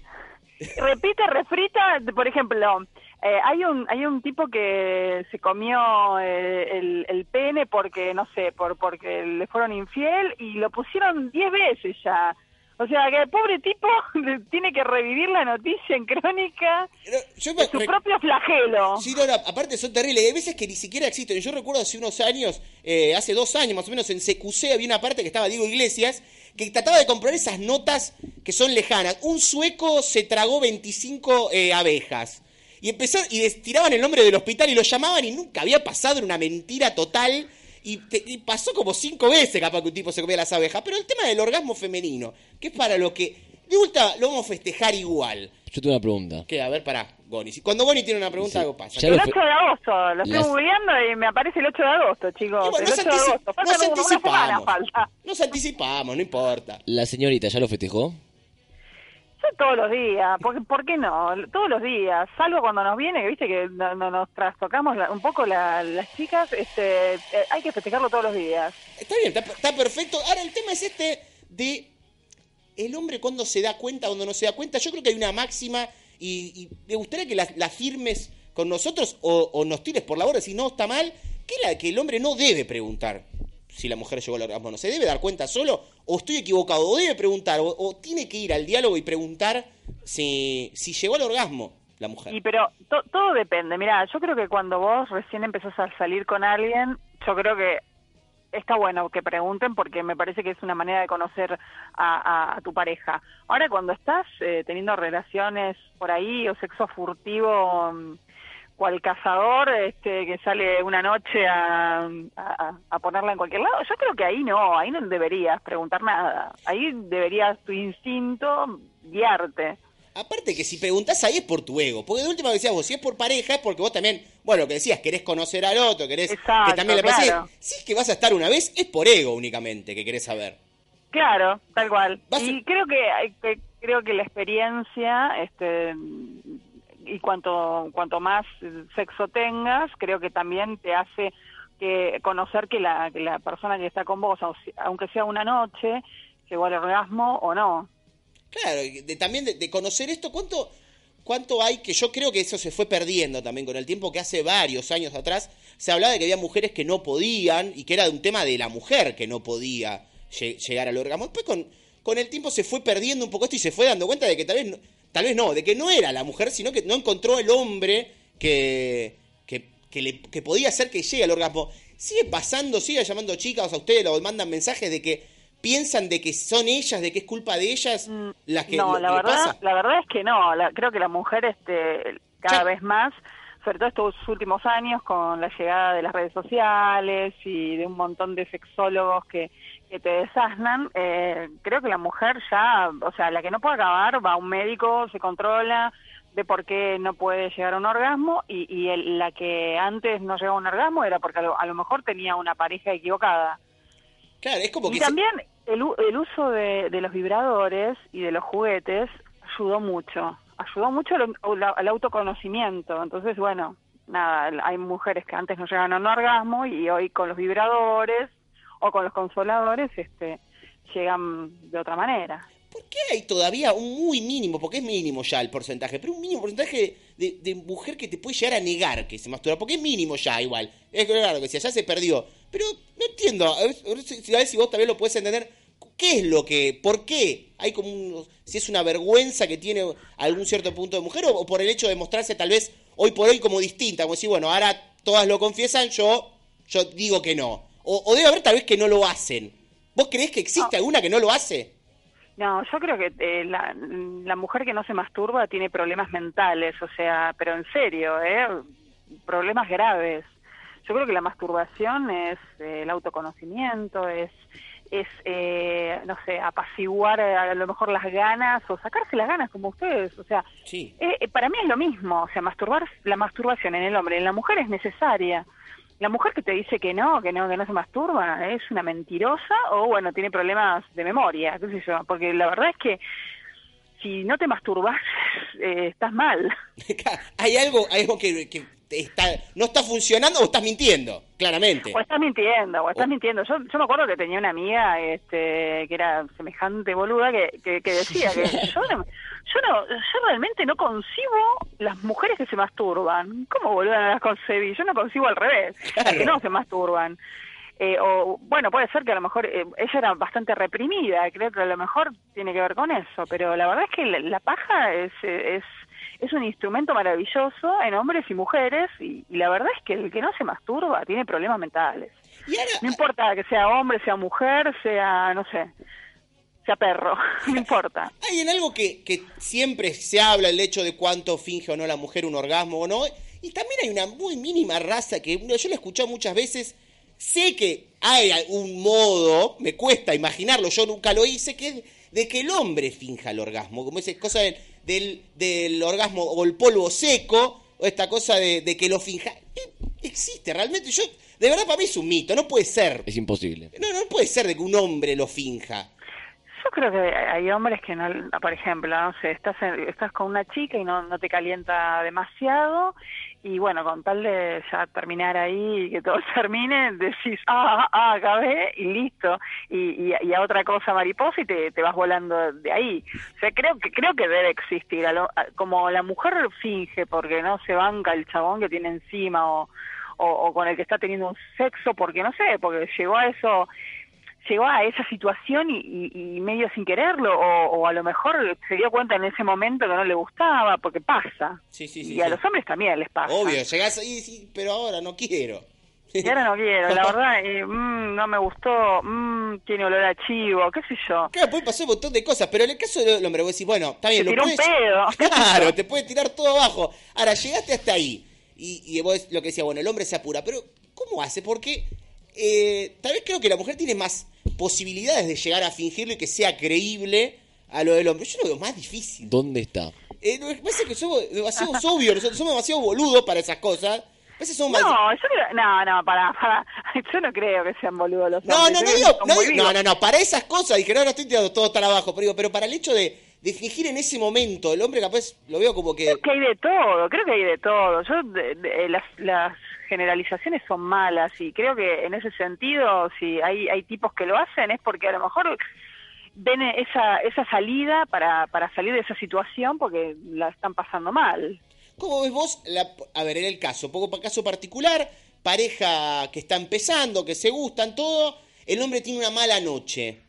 repite, refrita, por ejemplo, eh, hay un hay un tipo que se comió eh, el, el pene porque, no sé, por porque le fueron infiel y lo pusieron 10 veces ya. O sea, que el pobre tipo tiene que revivir la noticia en crónica Yo me- de su me- propio flagelo. Sí, no, no, aparte son terribles. Hay veces que ni siquiera existen. Yo recuerdo hace unos años, eh, hace dos años más o menos, en CQC había una parte que estaba Diego Iglesias, que trataba de comprar esas notas que son lejanas. Un sueco se tragó 25 eh, abejas. Y empezaron, y tiraban el nombre del hospital y lo llamaban y nunca había pasado, era una mentira total. Y, te- y pasó como cinco veces capaz que un tipo se comía las abejas. Pero el tema del orgasmo femenino, que es para lo que... De vuelta lo vamos a festejar igual. Yo tengo una pregunta. Que, a ver, pará, Goni. Si- Cuando Goni tiene una pregunta, algo pasa. Ya El lo 8 de agosto, lo estoy Las- googleando y me aparece el 8 de agosto, chicos. Bueno, el nos 8 de agosto. Falta nos como una semana anticipamos. falta. Nos anticipamos, no importa. ¿La señorita ya lo festejó? Todos los días, porque, ¿por qué no? Todos los días, salvo cuando nos viene, viste que no, no- nos trastocamos un poco la- las chicas, este, eh, hay que festejarlo todos los días. Está bien, está, perfecto. Ahora, el tema es este de el hombre cuando se da cuenta, cuando no se da cuenta. Yo creo que hay una máxima y, me gustaría que la, la firmes con nosotros o, o nos tires por la borda si no está mal, que, la, que el hombre no debe preguntar si la mujer llegó al orgasmo. No se debe dar cuenta solo o estoy equivocado, o debe preguntar, o, o tiene que ir al diálogo y preguntar si, si llegó al orgasmo la mujer. Y pero to- todo depende. Mira, yo creo que cuando vos recién empezás a salir con alguien, yo creo que está bueno que pregunten porque me parece que es una manera de conocer a, a- tu pareja. Ahora, cuando estás eh, teniendo relaciones por ahí o sexo furtivo, mm, cual cazador este, que sale una noche a, a- a ponerla en cualquier lado, yo creo que ahí no, ahí no deberías preguntar nada. Ahí deberías tu instinto guiarte. Aparte que si preguntás ahí es por tu ego, porque de última vez decías vos, si es por pareja es porque vos también, bueno, lo que decías, querés conocer al otro, querés Exacto, que también le pase. claro. Si es que vas a estar una vez, es por ego únicamente que querés saber. Claro, tal cual. Y creo que, que creo que la experiencia, este, y cuanto cuanto más sexo tengas, creo que también te hace que conocer que la, que la persona que está con vos, au- aunque sea una noche, llegó al orgasmo o no. Claro, de, también de, de conocer esto, ¿cuánto, ¿cuánto hay? Que yo creo que eso se fue perdiendo también con el tiempo, que hace varios años atrás se hablaba de que había mujeres que no podían y que era un tema de la mujer que no podía lle- llegar al orgasmo. Después con, con el tiempo se fue perdiendo un poco esto y se fue dando cuenta de que tal vez, no, tal vez no, de que no era la mujer, sino que no encontró el hombre que, que, que, le, que podía hacer que llegue al orgasmo. Sigue pasando, sigue llamando chicas a ustedes o mandan mensajes de que piensan de que son ellas, de que es culpa de ellas las que no, la verdad, pasa. la verdad es que no. La- creo que la mujer, este, cada vez más, sobre todo estos últimos años, con la llegada de las redes sociales y de un montón de sexólogos que, que te desasnan, eh, creo que la mujer ya, o sea, la que no puede acabar, va a un médico, se controla de por qué no puede llegar a un orgasmo y, y el- la que antes no llegaba a un orgasmo era porque a lo, a lo mejor tenía una pareja equivocada. Claro, es como y que se- también el, el uso de, de los vibradores y de los juguetes ayudó mucho, ayudó mucho al autoconocimiento. Entonces, bueno, nada, hay mujeres que antes no llegaban a un orgasmo y hoy con los vibradores o con los consoladores este, llegan de otra manera. ¿Qué hay todavía un muy mínimo, porque es mínimo ya el porcentaje, pero un mínimo porcentaje de, mujer que te puede llegar a negar que se masturba? Porque es mínimo ya igual. Es claro que si ya se perdió. Pero no entiendo, a ver, a ver si vos también lo puedes entender. ¿Qué es lo que, por qué? Hay como un, si es una vergüenza que tiene algún cierto punto de mujer o, o por el hecho de mostrarse tal vez hoy por hoy como distinta, como decir, bueno, ahora todas lo confiesan, yo, yo digo que no. O, o debe haber tal vez que no lo hacen. ¿Vos creés que existe alguna que no lo hace? No, yo creo que eh, la, la mujer que no se masturba tiene problemas mentales, o sea, pero en serio, ¿eh? Problemas graves. Yo creo que la masturbación es eh, el autoconocimiento, es, es eh, no sé, apaciguar eh, a lo mejor las ganas o sacarse las ganas como ustedes, o sea, Sí. eh, para mí es lo mismo, o sea, masturbar, la masturbación en el hombre, en la mujer es necesaria. La mujer que te dice que no, que no, que no se masturba, es una mentirosa o bueno, tiene problemas de memoria, qué sé yo, porque la verdad es que si no te masturbas, eh, estás mal. Hay algo, hay algo que, que está, no está funcionando o estás mintiendo, claramente. O estás mintiendo, o estás mintiendo. Yo, yo me acuerdo que tenía una amiga este, que era semejante boluda que, que, que decía que yo no, yo no, yo realmente no concibo las mujeres que se masturban. ¿Cómo boluda no las concebí? Yo no concibo al revés, las que no se masturban. Eh, o bueno, puede ser que a lo mejor eh, ella era bastante reprimida, creo que a lo mejor tiene que ver con eso, pero la verdad es que la, la paja es, es es un instrumento maravilloso en hombres y mujeres y, y la verdad es que el que no se masturba tiene problemas mentales. no importa que sea hombre, sea mujer, sea, no sé, sea perro, no importa. Hay en algo que, que siempre se habla, el hecho de cuánto finge o no la mujer un orgasmo o no. Y también hay una muy mínima raza que yo la he escuchado muchas veces. Sé que hay algún modo, me cuesta imaginarlo, yo nunca lo hice, que es de que el hombre finja el orgasmo, como esa cosa del, del, del orgasmo o el polvo seco, o esta cosa de, de que lo finja. Eh, Existe realmente, yo, de verdad para mí es un mito, no puede ser. Es imposible. No, no puede ser de que un hombre lo finja. Yo creo que hay hombres que no, por ejemplo, no sé, estás en- estás con una chica y no, no te calienta demasiado y bueno, con tal de ya terminar ahí y que todo termine, decís, ah, ah, acabé y listo, y, y, a otra cosa mariposa y te, te vas volando de ahí. O sea, creo que creo que debe existir, a lo- como la mujer finge porque no se banca el chabón que tiene encima o, o con el que está teniendo un sexo, porque no sé, porque llegó a eso llegó a esa situación y, y- y medio sin quererlo, o, o a lo mejor se dio cuenta en ese momento que no le gustaba, porque pasa. Sí, sí, sí. y a sí. los hombres también les pasa. Obvio, llegás ahí y decís, pero ahora no quiero. Y ahora no quiero, la verdad, eh, mm, no me gustó, mm, tiene olor a chivo, qué sé yo. Claro, puede pasar un montón de cosas, pero en el caso del hombre, vos decís, bueno, está bien, lo tiró un puedes- pedo. Claro, te puede tirar todo abajo. Ahora, llegaste hasta ahí. Y, y vos lo que decía, bueno, el hombre se apura. Pero, ¿cómo hace? Porque eh, tal vez creo que la mujer tiene más posibilidades de llegar a fingirlo y que sea creíble a lo del hombre. Yo lo veo más difícil. ¿Dónde está? Eh, lo que pasa es que somos demasiado obvios, nosotros somos demasiado boludos para esas cosas. No, yo creo, no, no, para, para, yo no creo que sean boludos los No, hombres. no, no digo, no, digo- no, no, no, para esas cosas, dije, no, no estoy tirando todo tan abajo, pero digo, pero para el hecho de, de fingir en ese momento, el hombre capaz lo veo como que... Creo que hay de todo, creo que hay de todo. Yo de- de- las, las generalizaciones son malas y creo que en ese sentido, si hay, hay tipos que lo hacen es porque a lo mejor ven esa, esa salida para, para salir de esa situación porque la están pasando mal. ¿Cómo ves vos? La, a ver, en el caso, poco caso particular, pareja que está empezando, que se gustan, todo, el hombre tiene una mala noche.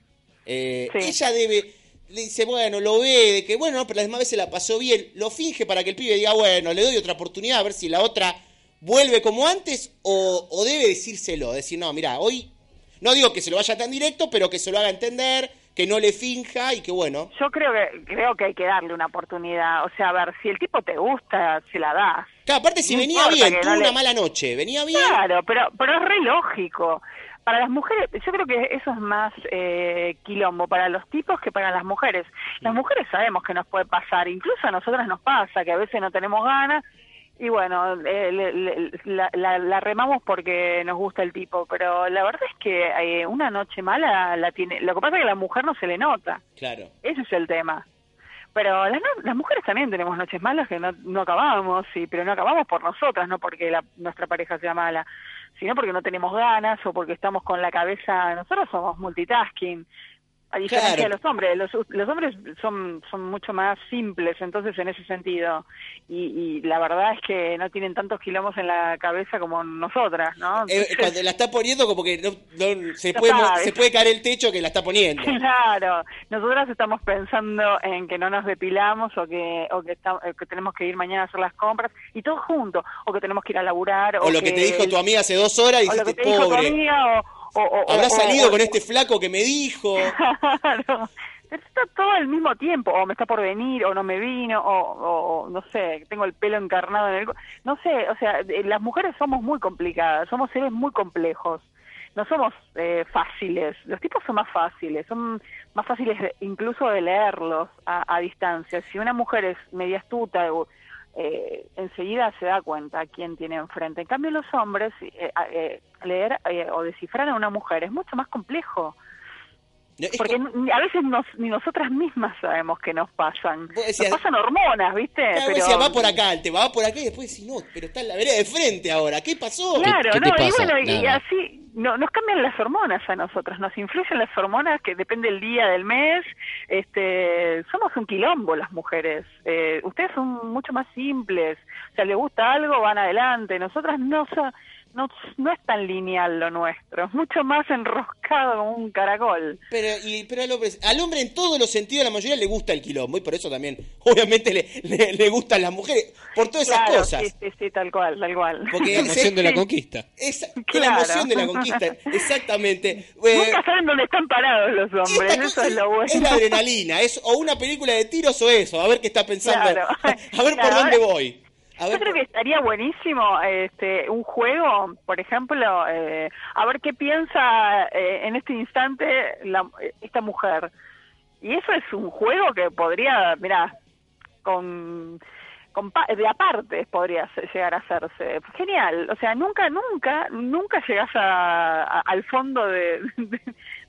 Eh, Ella debe, le dice, bueno, lo ve, de que bueno, no, pero las demás veces la pasó bien, lo finge para que el pibe diga, bueno, le doy otra oportunidad a ver si la otra vuelve como antes, o, o debe decírselo, decir, no, mira, hoy, no digo que se lo vaya tan directo, pero que se lo haga entender, que no le finja y que bueno. Yo creo que creo que hay que darle una oportunidad. O sea, a ver, si el tipo te gusta, se la das. Claro, aparte si No venía bien, tuvo no una mala noche, venía bien. Claro, pero, pero es re lógico. Para las mujeres, yo creo que eso es más eh, quilombo para los tipos que para las mujeres. Las mujeres sabemos que nos puede pasar, incluso a nosotras nos pasa, que a veces no tenemos ganas y bueno, eh, le- le- la, la- la remamos porque nos gusta el tipo, pero la verdad es que eh, una noche mala la tiene. Lo que pasa es que a la mujer no se le nota, Claro. ese es el tema. Pero las, las mujeres también tenemos noches malas que no, no acabamos, sí, pero no acabamos por nosotras, no porque la- nuestra pareja sea mala, sino porque no tenemos ganas o porque estamos con la cabeza, nosotros somos multitasking, a diferencia Claro. de los hombres, los, los hombres son, son mucho más simples, entonces en ese sentido, y, y la verdad es que no tienen tantos kilómetros en la cabeza como nosotras, ¿no? Eh, cuando la está poniendo como que no, no- se, puede, se puede caer el techo que la está poniendo. Claro, nosotras estamos pensando en que no nos depilamos o que o que, está- eh, que tenemos que ir mañana a hacer las compras y todo junto, o que tenemos que ir a laburar. O, O lo que te dijo tu amiga hace dos horas y o lo que te dijo tu pobre, amiga, o, o, o- habrá salido con este flaco que me dijo. Claro, está todo al mismo tiempo, o me está por venir, o no me vino, o, o- no sé, tengo el pelo encarnado en el... No sé, o sea, las mujeres somos muy complicadas, somos seres muy complejos, no somos eh, fáciles, los tipos son más fáciles, son más fáciles de- incluso de leerlos a, a distancia. Si una mujer es media astuta, o, eh, enseguida se da cuenta quién tiene enfrente. En cambio, los hombres, eh, eh, leer eh, o descifrar a una mujer es mucho más complejo. Porque a veces nos- ni nosotras mismas sabemos qué nos pasan. decías- nos pasan hormonas, ¿viste? Claro, Pero- decías, va por acá, te va por acá y después decís, no, pero está en la vereda de frente ahora, ¿qué pasó? Claro, no, y bueno, y así no, nos cambian las hormonas a nosotras, nos influyen las hormonas que depende del día, del mes. Este, somos un quilombo las mujeres. Eh, ustedes son mucho más simples. O sea, les gusta algo, van adelante. Nosotras no so- no, no es tan lineal lo nuestro, es mucho más enroscado como un caracol. Pero, y, pero al, hombre, al hombre en todos los sentidos, a la mayoría le gusta el quilombo y por eso también, obviamente, le, le, le gustan las mujeres, por todas esas Claro, cosas. Sí, sí, sí, tal cual, tal cual. Porque La emoción de la conquista. Que Claro. la emoción de la conquista, exactamente. Eh, Nunca saben dónde están parados los hombres, eso cosa es lo bueno. Es la adrenalina, es o una película de tiros o eso, a ver qué está pensando, Claro. a ver por dónde voy. A Yo creo que estaría buenísimo este, un juego, por ejemplo, eh, a ver qué piensa eh, en este instante la- esta mujer. Y eso es un juego que podría, mira, con, de aparte podría llegar a hacerse. Genial, o sea, nunca, nunca, nunca llegas a, a- al fondo de, de,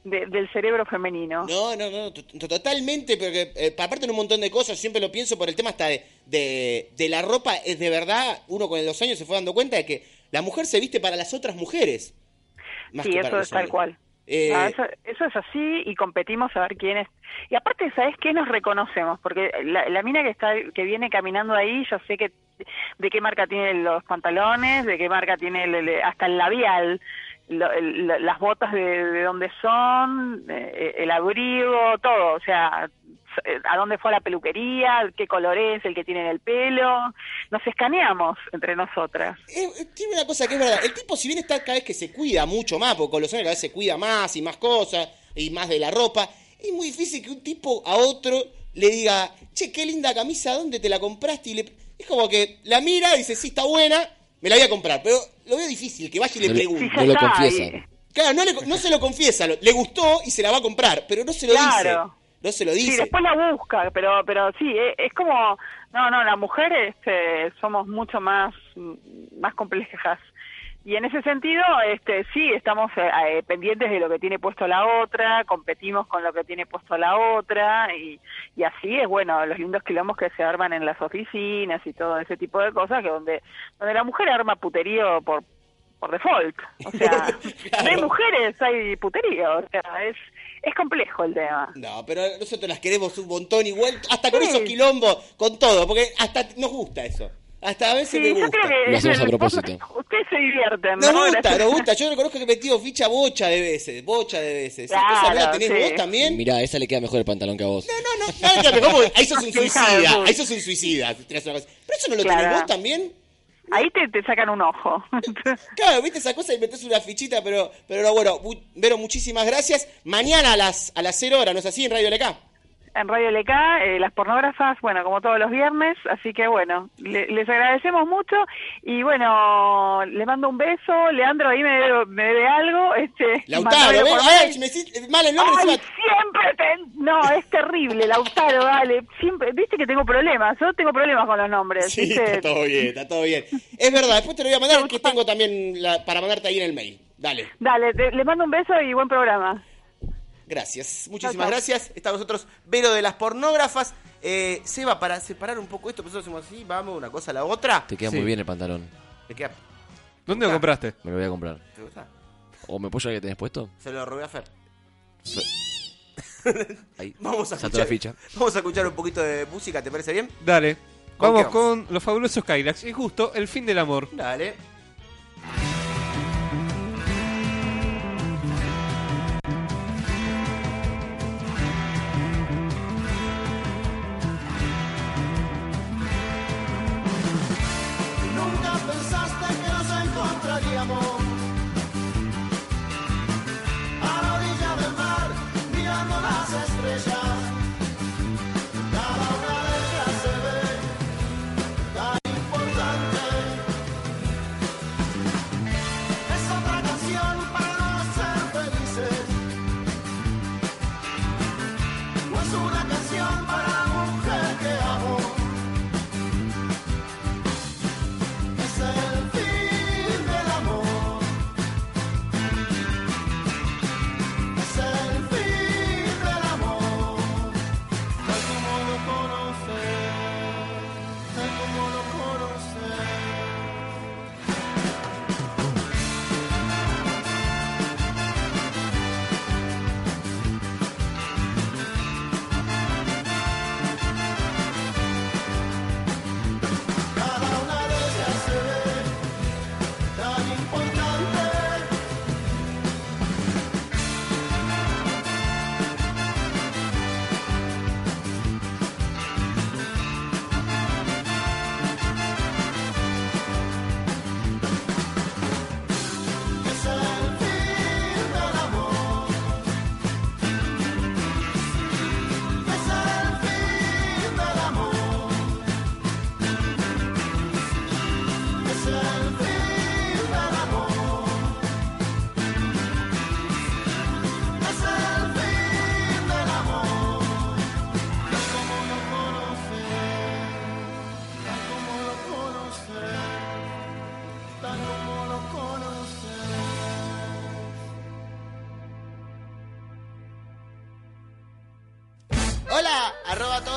de- del cerebro femenino. No, no, no, to- to- totalmente, pero que, eh, aparte en un montón de cosas, siempre lo pienso por el tema hasta de, de, de la ropa, es de verdad, uno con los años se fue dando cuenta de que la mujer se viste para las otras mujeres. más sí, que eso es tal hombres. cual. Eh, Ah, eso, eso es así y competimos a ver quién es. Y aparte, ¿sabes qué? Nos reconocemos, porque la, la mina que está que viene caminando ahí, yo sé que de qué marca tiene los pantalones, de qué marca tiene el- el- hasta el labial, lo- el- la- las botas de, de dónde son, eh, el abrigo, todo, o sea, eh, a dónde fue la peluquería, qué color es el que tiene en el pelo, nos escaneamos entre nosotras. Eh, eh, tiene una cosa que es verdad. El tipo, si bien está cada vez que se cuida mucho más, porque con los años cada vez se cuida más y más cosas, y más de la ropa, es muy difícil que un tipo a otro le diga, che, qué linda camisa, ¿dónde te la compraste? Y le... Es como que la mira y dice, sí, está buena, me la voy a comprar. Pero lo veo difícil, que vaya y le No pregunte. no lo confiesa. Claro, no, le- no se lo confiesa, le gustó y se la va a comprar, pero no se lo Claro. dice. No se lo Sí, dice. después la busca, pero pero sí, es, es como, no, no, la mujer este, somos mucho más, mm, más complejas. Y en ese sentido, este, sí, estamos eh, eh, pendientes de lo que tiene puesto la otra, competimos con lo que tiene puesto la otra, y, y así es, bueno, los lindos quilombos que se arman en las oficinas y todo ese tipo de cosas, que donde, donde la mujer arma puterío por, por default. O sea, no hay mujeres, hay puterío. O sea, es, es complejo el tema. No, pero nosotros las queremos un montón igual, hasta con esos quilombos, con todo, porque hasta nos gusta eso. Hasta a veces Sí, me yo gusta. creo que Lo hacemos a propósito. Ustedes se divierten, Nos ¿no? gusta, nos gusta. Yo reconozco que he metido ficha bocha de veces, bocha de veces. ¿Esa Claro, no la tenés sí. vos también? Mirá, a esa le queda mejor el pantalón que a vos. Nada que ver, ¿cómo? Ahí sos un suicida, ahí sos un suicida. Pero eso no lo tenés Claro. vos también. Ahí te, te sacan un ojo. Claro, viste esa cosa y metés una fichita, pero, pero no, bueno, Vero, muchísimas gracias. Mañana a las, a las 0 horas, ¿no es así? En Radio LK. En Radio LK, eh, las pornógrafas, bueno, como todos los viernes, así que bueno, le- les agradecemos mucho y bueno, le mando un beso, Leandro ahí me debe, me debe algo, este... Lautaro, mandármelo ven, por a ver, mail. si me decís mal el nombre, Ay, encima- siempre te... No, es terrible, Lautaro, dale, siempre, viste que tengo problemas, yo tengo problemas con los nombres, Sí, ¿viste? está todo bien, está todo bien. Es verdad, después te lo voy a mandar, que tengo también la- para mandarte ahí en el mail. Dale. Dale, te- le mando un beso y buen programa. Gracias, muchísimas gracias. Está con nosotros Vero de las pornógrafas. Eh, Seba, para separar un poco esto, nosotros hacemos así, vamos una cosa a la otra. Te queda Sí. muy bien el pantalón. ¿Te queda? ¿Dónde lo compraste? Me lo voy a comprar. ¿Te gusta? ¿O me puedo llevar que tenés puesto? Se lo robé a Fer. Ahí. Vamos a escuchar, la ficha. Vamos a escuchar un poquito de música, ¿te parece bien? Dale. ¿Con Vamos con los fabulosos Kylax. Y justo el fin del amor. Dale.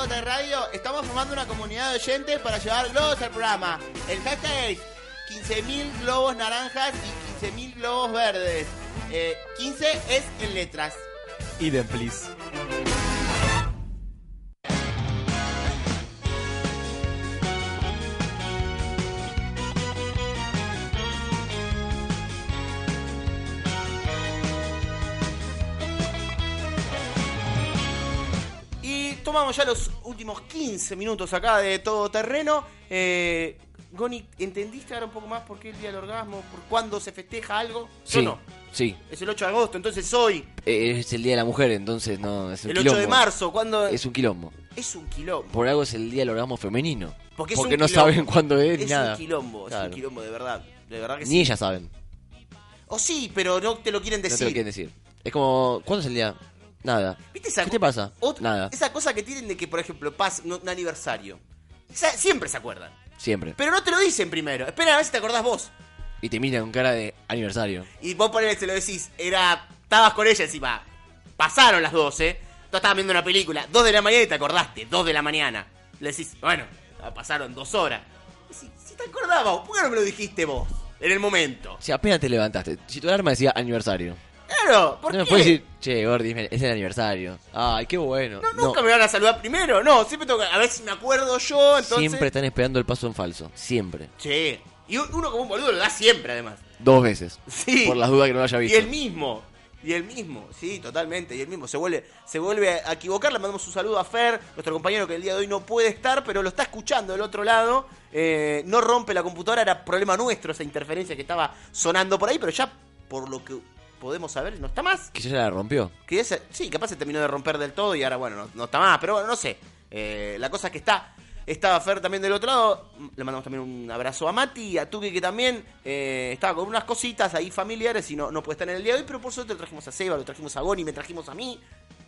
De radio, estamos formando una comunidad de oyentes para llevar globos al programa. El hashtag es 15.000 globos naranjas y 15.000 globos verdes. Eh, 15 es en letras. Idem, please. Ya los últimos 15 minutos acá de todo terreno. Eh, Goni, ¿entendiste ahora un poco más por qué el día del orgasmo? ¿Por cuándo se festeja algo? Yo Sí, no. sí. Es el 8 de agosto, entonces hoy, Eh, Es el Día de la Mujer, entonces no, es un el 8 de quilombo. marzo, cuando Es un quilombo. es un quilombo. Por algo es el Día del orgasmo femenino. Porque, es Porque un no quilombo. saben cuándo es ni Es nada. un quilombo, es un quilombo de verdad. De verdad que Ni sí. ellas saben, O sí, pero no te lo quieren no te decir. lo quieren decir. Es como, ¿cuándo es el día? Nada. ¿Viste esa ¿Qué te pasa? ot- Nada. Esa cosa que tienen de que, por ejemplo, pasa un un aniversario. Sa- siempre se acuerdan. Siempre. Pero no te lo dicen primero. Esperan a ver si te acordás vos. Y te miran con cara de aniversario. Y vos ponele, se lo decís, era. Estabas con ella encima. Pasaron las 12. Tú estabas viendo una película. 2 de la mañana y te acordaste. 2 de la mañana. Le decís, bueno, pasaron dos horas. Y Si, si te acordabas, ¿por qué no me lo dijiste vos? En el momento. Si apenas te levantaste, si tu alarma decía aniversario. Claro, ¿por no me qué? puedes decir, che, Gordy, es el aniversario. Ay, qué bueno. No, Nunca me van a saludar primero. No, siempre tengo que. A ver si me acuerdo yo, entonces. Siempre están esperando el paso en falso. Siempre. Che. Y un- uno como un boludo lo da siempre, además. Dos veces. Sí. Por las dudas que no lo haya Y visto. el mismo. Y el mismo, sí, totalmente. Y el mismo se vuelve, se vuelve a equivocar. Le mandamos un saludo a Fer, nuestro compañero que el día de hoy no puede estar, pero lo está escuchando del otro lado. Eh, no rompe la computadora, era problema nuestro esa interferencia que estaba sonando por ahí, pero ya por lo que podemos saber no está más. Que ya la rompió. Que ese- sí, capaz se terminó de romper del todo y ahora, bueno, no, no está más. Pero bueno, no sé. Eh, la cosa es que está. Estaba Fer también del otro lado. Le mandamos también un abrazo a Mati y a Tuki que también eh, estaba con unas cositas ahí familiares y no, no puede estar en el día de hoy. Pero por suerte lo trajimos a Seba, lo trajimos a Goni, me trajimos a mí,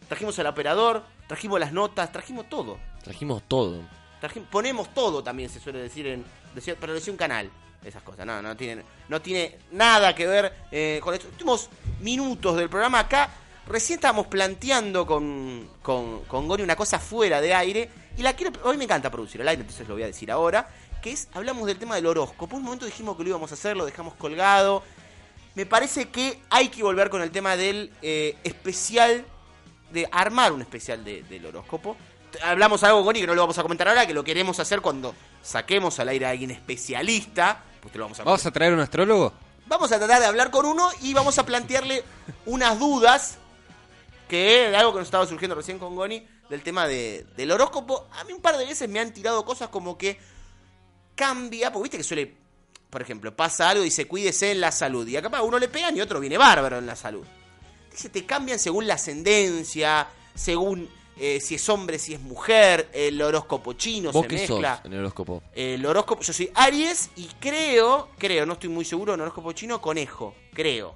trajimos al operador, trajimos las notas, trajimos todo. Trajimos todo. Ponemos todo también, se suele decir en. pero decía un canal. Esas cosas, no, no tiene, no tiene nada que ver eh, con esto. Últimos minutos del programa acá. Recién estábamos planteando con, con, con Goni una cosa fuera de aire. Y la quiero. Hoy me encanta producir al aire, entonces lo voy a decir ahora. Que es, hablamos del tema del horóscopo. Un momento dijimos que lo íbamos a hacer, lo dejamos colgado. Me parece que hay que volver con el tema del eh, especial. De armar un especial de- del horóscopo. Hablamos algo, Goni, que no lo vamos a comentar ahora, que lo queremos hacer cuando saquemos al aire a alguien especialista. Pues te lo vamos a ¿Vamos a traer un astrólogo? Vamos a tratar de hablar con uno y vamos a plantearle unas dudas que de algo que nos estaba surgiendo recién con Goni del tema de, del horóscopo. A mí un par de veces me han tirado cosas como que cambia, porque viste que suele, por ejemplo, pasa algo y dice cuídese en la salud. Y acá a uno le pegan y otro viene bárbaro en la salud. Dice, te cambian según la ascendencia, según eh, si es hombre, si es mujer, el horóscopo chino ¿Vos se qué sos mezcla. en el horóscopo? El horóscopo, yo soy Aries y creo, creo, no estoy muy seguro, en horóscopo chino, conejo, creo.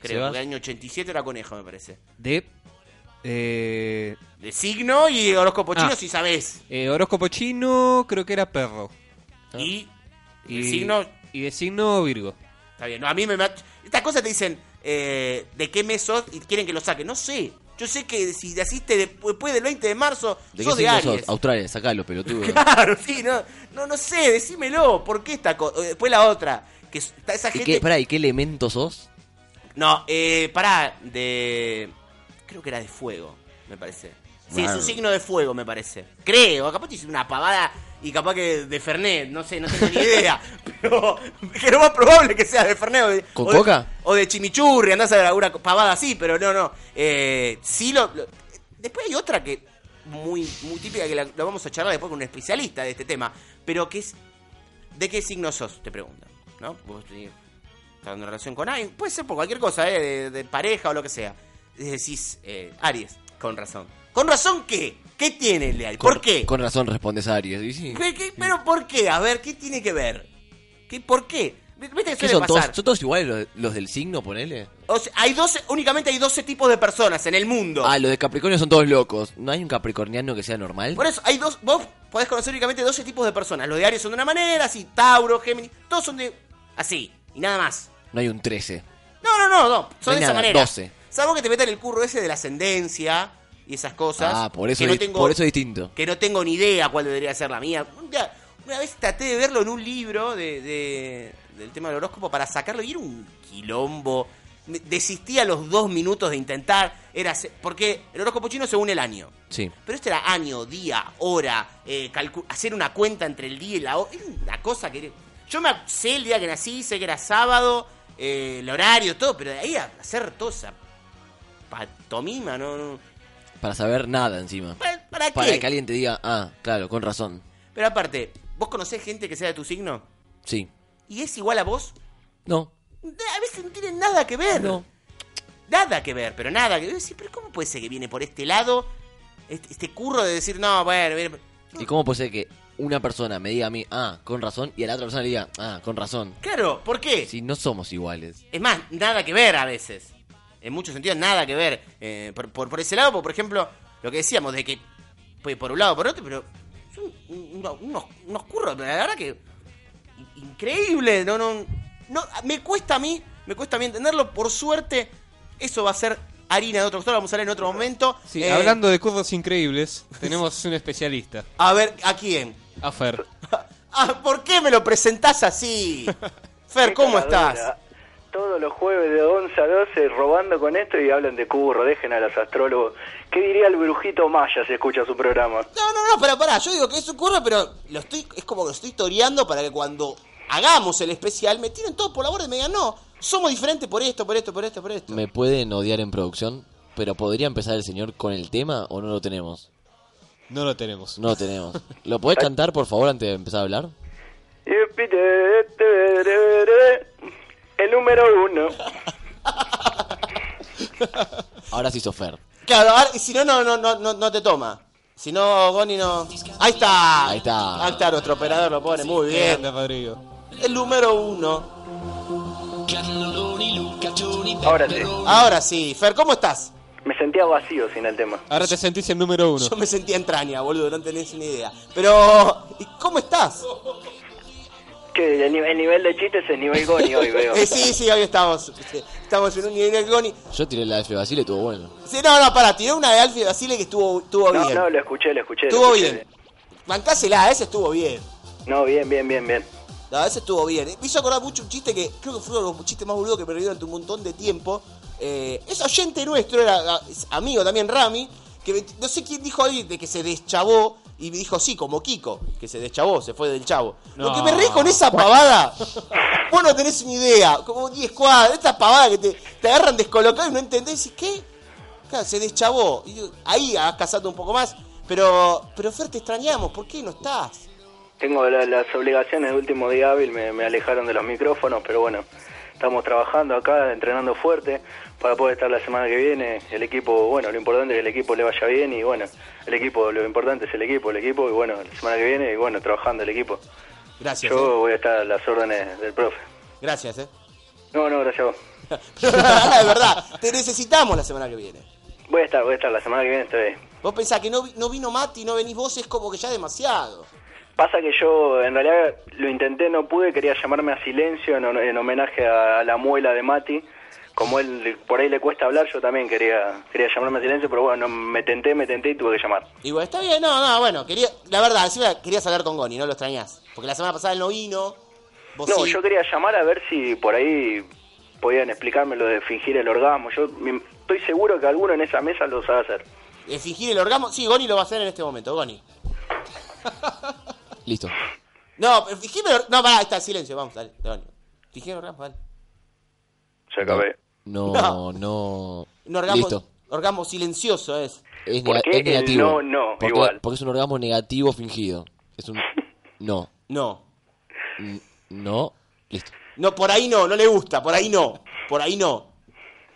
Creo, ¿Sebas? que el año 87 era conejo, me parece. De. Eh, De signo y horóscopo chino, Ah. si sabés. eh, horóscopo chino, creo que era perro. Y, Y, de signo, y de signo Virgo. está bien. No, a mí me... Estas cosas te dicen eh, de qué mes sos y quieren que lo saque. No sé. Yo sé que si naciste después del 20 de marzo, ¿De sos de Aries. sos? Australia, sacalo, pelotudo. Claro, sí, no, no, no sé, decímelo. ¿Por qué esta cosa? Después la otra. Que está esa ¿Y gente... qué, pará, ¿y qué elemento sos? No, eh, pará, de. Creo que era de fuego, me parece. Sí, es Claro. un signo de fuego, me parece. Creo, capaz te hice una pavada y capaz que de Fernet, no sé, no tengo ni idea. Pero es lo más probable que sea de Fernet o de, ¿Con o de- coca? o de chimichurri, andás a ver alguna pavada así, pero no, no. Eh, sí, lo, lo- Después hay otra que muy, muy típica que la, la vamos a charlar después con un especialista de este tema, pero que es. ¿De qué signo sos? Te preguntan, ¿no? Vos estás en relación con alguien, puede ser por cualquier cosa, ¿eh? de, de pareja o lo que sea. Decís, eh, Aries, con razón. ¿Con razón qué? ¿Qué tiene Aries? ¿Por Con- qué? Con razón respondes Aries. sí. ¿Qué- qué- ¿Pero por qué? A ver, ¿qué tiene que ver? ¿Qué, ¿Por qué? ¿Viste ¿Qué son todos, son todos iguales los, los del signo, ponele? O sea, hay 12, únicamente hay 12 tipos de personas en el mundo. Ah, los de Capricornio son todos locos. ¿No hay un capricorniano que sea normal? Por eso, hay dos, vos podés conocer únicamente 12 tipos de personas. Los de Aries son de una manera, así, Tauro, Géminis, todos son de así, y nada más. No hay un 13. No, no, no, no, son de esa manera. 12. Salvo que te metan el curro ese de la ascendencia, y esas cosas. Ah, por eso, que no tengo, por eso es distinto. que no tengo ni idea cuál debería ser la mía. Una vez traté de verlo en un libro de, de- del tema del horóscopo para sacarlo y era un quilombo. Desistí a los dos minutos de intentar. Era porque el horóscopo chino según el año. Sí. Pero esto era año, día, hora, eh, hacer una cuenta entre el día y la hora. Era una cosa que... Yo me sé el día que nací, sé que era sábado, eh, el horario, todo, pero de ahí a hacer toda esa patomima, no, no. Para saber nada encima. ¿Para, para qué? Para que alguien te diga, ah, claro, con razón. Pero aparte, ¿vos conocés gente que sea de tu signo? Sí. ¿Y es igual a vos? No. A veces no tiene nada que ver. No. Nada que ver, pero nada que ver. Sí, pero ¿cómo puede ser que viene por este lado? Este, este curro de decir, no, bueno, bueno, ¿Y cómo puede ser que una persona me diga a mí, ah, con razón, y a la otra persona le diga, ah, con razón? Claro, ¿por qué? Si no somos iguales. Es más, nada que ver a veces. En muchos sentidos, nada que ver. Eh, por, por, por ese lado, por, por ejemplo, lo que decíamos de que puede por un lado o por otro, pero son un- unos, unos, unos curros, la verdad que in- increíble. No, no, no, me cuesta a mí, me cuesta a mí entenderlo. Por suerte, eso va a ser harina de otro costal, vamos a hablar en otro momento. Sí, Eh, hablando de cursos increíbles, tenemos un especialista. A ver, ¿a quién? A Fer. Ah, ¿Por qué me lo presentás así? Fer, ¿cómo estás? Todos los jueves de 11 a 12 robando con esto y hablan de curro, dejen a los astrólogos. ¿Qué diría el brujito Maya si escucha su programa? No, no, no, pará, pará. Yo digo que eso ocurre, pero lo estoy, es como que lo estoy toreando para que cuando hagamos el especial me tiren todo por la borda y me digan, no, somos diferentes por esto, por esto, por esto, por esto. Me pueden odiar en producción, pero ¿podría empezar el señor con el tema o no lo tenemos? No lo tenemos. No lo tenemos. ¿Lo podés cantar, por favor, antes de empezar a hablar? El número uno. Ahora sí sos Fer. Claro, ahora, y si no, no, no, no, no, no te toma. Si no, Goni no. Ahí está. Ahí está. Ahí está, nuestro operador lo pone muy bien. Grande, Rodrigo. El número uno. Ahora sí. Ahora sí, Fer, ¿cómo estás? Me sentía vacío sin el tema. Ahora te sentís el número uno. Yo me sentía entraña, boludo, no tenés ni idea. Pero, ¿y ¿cómo estás? Que el, nivel, el nivel de chistes es nivel Goni hoy, veo. Sí, sí, hoy estamos, estamos en un nivel Goni. Yo tiré la de F. Basile, estuvo bueno. Sí, no, no, para, tiré una de Alfie Basile que estuvo, estuvo No, bien. no, lo escuché, lo escuché. lo estuvo escuché. bien. Bancásela, ese estuvo bien. No, bien, bien, bien, bien. No, ese estuvo bien. Me hizo acordar mucho un chiste que creo que fue uno de los chistes más boludos que me reí durante un montón de tiempo. Eh, es oyente nuestro, era amigo también Rami, que no sé quién dijo ahí de que se deschavó y me dijo sí, como Kiko, que se deschavó, se fue del chavo. Lo que me reí con esa pavada, vos no tenés ni idea, como 10 cuadras, esta pavada que te, te agarran descolocado y no entendés, y ¿qué? Claro, se deschavó. Y yo, ahí has casado un poco más, pero, pero Fer, te extrañamos, ¿por qué no estás? Tengo la- las obligaciones del último día hábil, me, me alejaron de los micrófonos, pero bueno, estamos trabajando acá, entrenando fuerte para poder estar la semana que viene. El equipo, bueno, lo importante es que el equipo le vaya bien y bueno, el equipo, lo importante es el equipo, el equipo y bueno, la semana que viene y bueno, trabajando el equipo. Gracias, Yo eh. voy a estar a las órdenes del profe. Gracias, eh. No, no, gracias a vos. de verdad, te necesitamos la semana que viene. Voy a estar, voy a estar la semana que viene, estoy ahí. Vos pensás que no, no vino Mati, no venís vos, es como que ya es demasiado. Pasa que yo en realidad lo intenté, no pude, quería llamarme a silencio en, en homenaje a la muela de Mati. Como él por ahí le cuesta hablar, yo también quería quería llamarme a silencio, pero bueno, me tenté, me tenté y tuve que llamar. Y bueno, está bien, no, no, bueno, quería, la verdad, encima querías hablar con Goni, no lo extrañás. Porque la semana pasada él no vino. Vos No, sí. yo quería llamar a ver si por ahí podían explicarme lo de fingir el orgasmo. Yo me- estoy seguro que alguno en esa mesa lo sabe hacer. Eh, fingir el orgasmo, sí, Goni lo va a hacer en este momento, Goni. Listo. No, fingime el or- No, pará, está, silencio, vamos, dale, Goni. Fingir el orgasmo, dale. Se acabé. No, No. no. Un orgasmo, Listo. orgasmo silencioso es. Es, ¿Por nega- qué es el negativo. no, no, porque, igual? porque es un orgasmo negativo fingido. Es un. No. No. N- No. Listo. No, por ahí no, no le gusta, por ahí no. Por ahí no.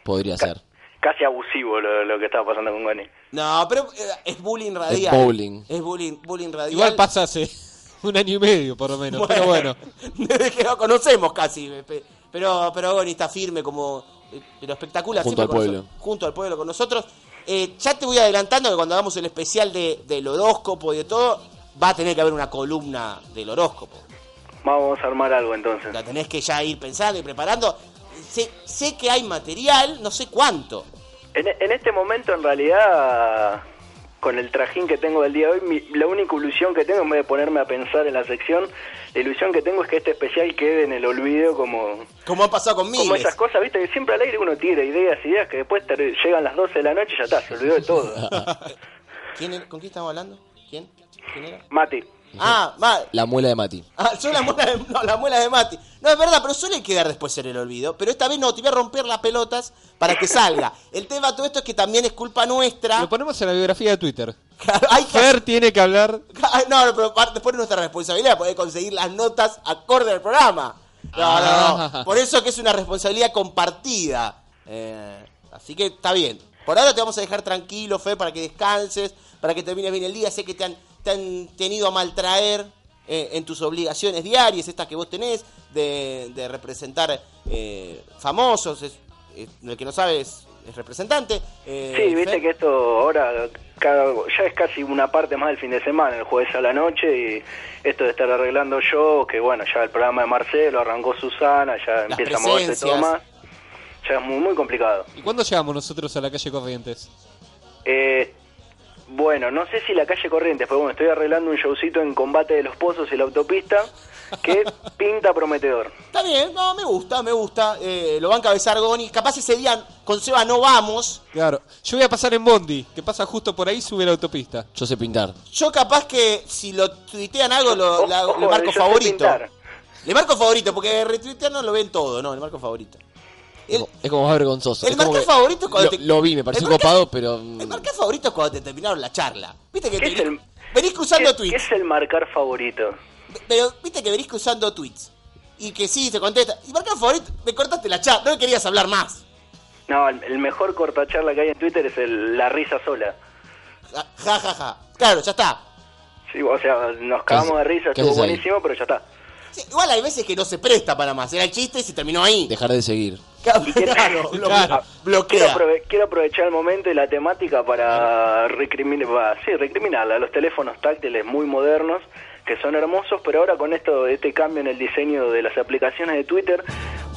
Podría ser. Casi abusivo lo, lo que estaba pasando con Goni. No, pero eh, es bullying radial. Es bowling. Es bullying, bullying radial. Igual pasa hace un año y medio, por lo menos. Pero bueno. Desde que lo conocemos casi. pe- Pero, pero Goni está firme como. Eh, Pero espectacular. Junto al pueblo. nosotros- junto al pueblo con nosotros. Eh, ya te voy adelantando que cuando hagamos el especial de, del horóscopo y de todo, va a tener que haber una columna del horóscopo. Vamos a armar algo entonces. La tenés que ya ir pensando y preparando. Sé, sé que hay material, no sé cuánto. En, en este momento, en realidad, con el trajín que tengo del día de hoy, mi- la única ilusión que tengo, en vez de ponerme a pensar en la sección, la ilusión que tengo es que este especial quede en el olvido como... Como ha pasado con Como esas cosas, viste, que siempre al aire uno tira ideas, ideas, que después ter- llegan las 12 de la noche y ya está, se olvidó de todo. ¿Quién ¿Con quién estamos hablando? ¿Quién? ¿Quién era? Mati. Ah, Ma- La muela de Mati. Ah, yo la muela de, no, la muela de Mati. No, es verdad, pero suele quedar después en el olvido. Pero esta vez no, te voy a romper las pelotas para que salga. El tema de todo esto es que también es culpa nuestra. Lo ponemos en la biografía de Twitter. Hay que- Fer tiene que hablar. No, no, pero después es nuestra responsabilidad poder conseguir las notas acorde al programa. No, no, no. Por eso que es una responsabilidad compartida. Eh, así que está bien. Por ahora te vamos a dejar tranquilo, Fe, para que descanses, para que termines bien el día. Sé que te han, te han tenido a maltraer eh, en tus obligaciones diarias, estas que vos tenés, de, de representar eh, famosos. Es, es- el que no sabe es, es representante. Eh, Sí, viste Fe. que esto ahora cada- ya es casi una parte más del fin de semana, el jueves a la noche, y esto de estar arreglando yo, que bueno, ya el programa de Marcelo arrancó Susana, ya empieza a moverse todo más, ya es muy, muy complicado. ¿Y cuándo llegamos nosotros a la calle Corrientes? Eh, bueno, no sé si la calle Corrientes, pero bueno, estoy arreglando un showcito en combate de los pozos y la autopista que pinta prometedor. Está bien, no, me gusta, me gusta. Eh, lo van a cabezar Goni. Capaz ese día con Seba no vamos. Claro. Yo voy a pasar en Bondi, que pasa justo por ahí, sube la autopista. Yo sé pintar. Yo capaz que si lo tuitean algo, lo, la- Ojo, le marco yo sé favorito. pintar. Le marco favorito, porque retuitear no lo ven todo, no, le marco favorito. El, Es como más vergonzoso. el que- favorito es cuando lo, te- lo vi, me pareció copado, pero. el marcar favorito es cuando te terminaron la charla. Viste que ¿Qué te es el- venís cruzando ¿Qué, tweets. qué es el marcar favorito? Pero viste que venís cruzando tweets. Y que sí, se contesta. Y marcar favorito, me cortaste la charla, no me querías hablar más. No, el, el mejor cortacharla que hay en Twitter es el- la risa sola. Ja, ja, ja, ja. Claro, ya está. Sí, o sea, nos cagamos de risa, estuvo ahí? buenísimo, pero ya está. Sí, igual hay veces que no se presta para más. Era el chiste y se terminó ahí. Dejar de seguir. Claro, lo- Claro. Quiero, bloquea. aprove- quiero aprovechar el momento y la temática para recriminar, va, sí, recriminarla a los teléfonos táctiles muy modernos que son hermosos, pero ahora con esto, este cambio en el diseño de las aplicaciones de Twitter,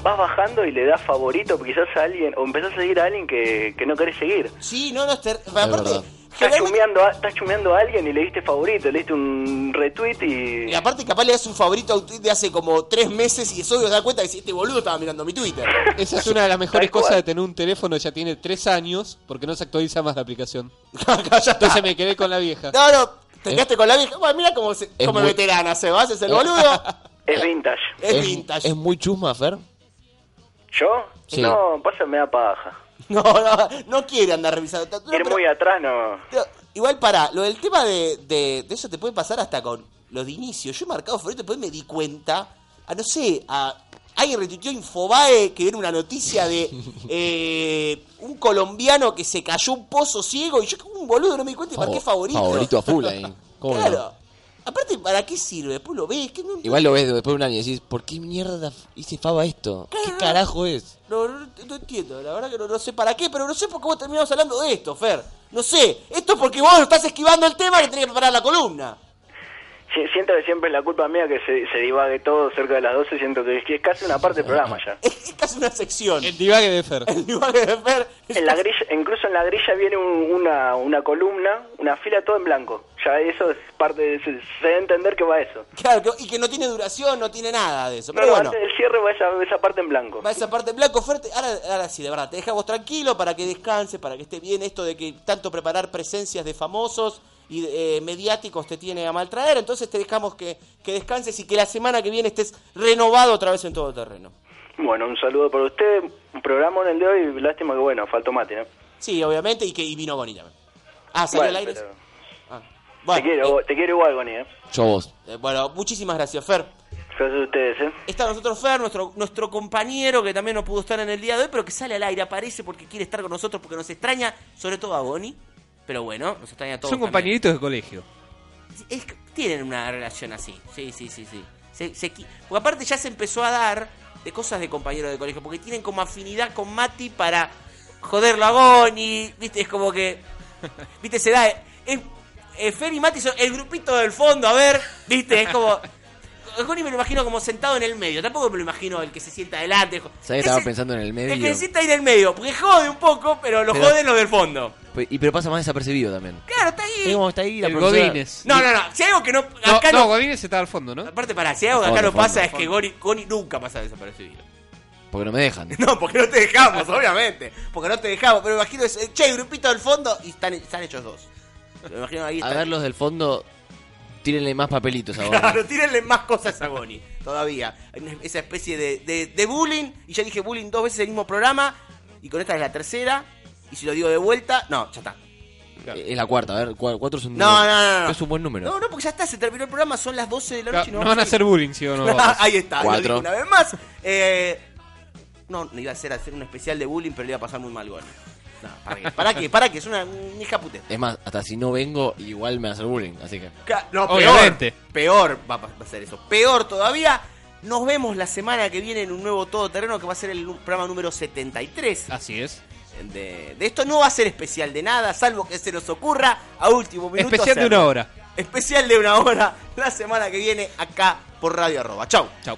vas bajando y le das favorito quizás a alguien, o empezás a seguir a alguien que, que no querés seguir. Sí, no, no, es aparte. Estás chumeando, a, estás chumeando a alguien y le diste favorito, le diste un retweet y... y aparte capaz le das un favorito a un tweet de hace como tres meses y es obvio te das cuenta que si este boludo estaba mirando mi Twitter. Esa es una de las mejores cual. cosas de tener un teléfono que ya tiene tres años, porque no se actualiza más la aplicación. Entonces me quedé con la vieja. No, no, te quedaste con la vieja. Bueno, mira cómo, se, como muy- veterana se va, es el boludo. Es vintage. Es vintage. Es muy chusma, Fer. ¿Yo? Sí. No, pasa me da paja. No, no, no quiere andar revisando. No, Ir muy atrás no... pero igual para, lo del tema de, de, de eso te puede pasar hasta con los de inicio. Yo he marcado favorito, después me di cuenta, a no sé, a alguien retuiteó Infobae que era una noticia de eh, un colombiano que se cayó un pozo ciego y yo como un boludo no me di cuenta y marqué Favo- favorito. Favorito a full ahí. ¿Cómo? Claro. Aparte, ¿para qué sirve? Después lo ves. no, Igual lo ves después de un año y decís, ¿por qué mierda hice Fava esto? ¿Qué carajo es? No, no, no entiendo, la verdad que no, no sé para qué, pero no sé por qué vos terminamos hablando de esto, Fer. No sé, esto es porque vos estás esquivando el tema que tenés que preparar la columna. Si- Siento que siempre es la culpa mía que se, se divague todo cerca de las 12. Siento que es, que es casi una parte del programa ya. Es, es casi una sección. El divague de Fer. El divague de Fer. En la grilla, incluso en la grilla viene un- una, una columna, una fila todo en blanco. Ya eso es parte de. Se, se debe entender que va eso. Claro, que- y que no tiene duración, no tiene nada de eso. Pero no, bueno, antes del cierre va esa, esa parte en blanco. va esa parte en blanco, Fer. te- Ahora, ahora sí, de verdad, te dejamos tranquilo para que descanse, para que esté bien esto de que tanto preparar presencias de famosos y eh, mediáticos te tiene a maltraer. Entonces te dejamos que, que descanses y que la semana que viene estés renovado otra vez en todo terreno. Bueno, un saludo para usted. Un programa en el de hoy. Lástima que, bueno, faltó Mati, ¿no? Sí, obviamente, y que y vino también. Ah, salió Bueno, al aire. pero- Te, quiero, te quiero igual, Goni, ¿eh? Yo a vos. eh, bueno, muchísimas gracias, Fer. Gracias a ustedes, ¿eh? Está nosotros Fer, nuestro, nuestro compañero que también no pudo estar en el día de hoy, pero que sale al aire, aparece porque quiere estar con nosotros, porque nos extraña, sobre todo a Goni. Pero bueno, nos extraña a todos. Son también. compañeritos de colegio. Es tienen una relación así. Sí, sí, sí, sí. Se- porque aparte ya se empezó a dar de cosas de compañeros de colegio, porque tienen como afinidad con Mati para joderlo a Goni. ¿Viste? Es como que. ¿Viste? Se da. Es, eh, Fer y Mati son el grupito del fondo, a ver. ¿Viste? Es como. Goni me lo imagino como sentado en el medio. Tampoco me lo imagino el que se sienta adelante. ¿Sabes estaba pensando en el medio? El que se sienta ahí en el medio. Porque jode un poco, pero lo Pero- joden los del fondo. Pues- Y pero pasa más desapercibido también. Claro, está ahí. Es como está ahí la El profesora- Godínez. No, no, no. Si hay algo que no. No, Acá no, no. Godínez está al fondo, ¿no? Aparte, para, si hay algo que acá no pasa es que. Goni, nunca pasa desapercibido. Porque no me dejan. No, porque no te dejamos, obviamente. Porque no te dejamos. Pero me imagino, ese, che, grupito del fondo y están, están hechos dos. Me imagino ahí. A están- ver los del fondo, tírenle más papelitos ahora. Claro, tírenle más cosas a Goni, todavía. Esa especie de, de, de bullying, y ya dije bullying dos veces en el mismo programa, y con esta es la tercera, y si lo digo de vuelta, no, ya está. Es la cuarta, a ver, cua- cuatro es un No, no, no, no. Es un buen número. No, no, porque ya está, se terminó el programa, son las 12 de la noche y no van a hacer bullying, si o no. Ahí está, lo Cuatro. digo una vez más. Eh, no, no iba a hacer, hacer un especial de bullying, pero le iba a pasar muy mal Goni. No, ¿para qué? ¿Para qué? ¿Para qué? Es una, una hija puta. Es más, hasta si no vengo, igual me va a hacer bullying, así que... Ca- No, Obviamente. peor. Peor va a ser eso. Peor todavía. Nos vemos la semana que viene en un nuevo todoterreno que va a ser el nu- programa número 73. Así es. De, de esto no va a ser especial de nada, salvo que se nos ocurra a último minuto. Especial de hacerlo. una hora. Especial de una hora la semana que viene acá por Radio Arroba. Chau. Chao.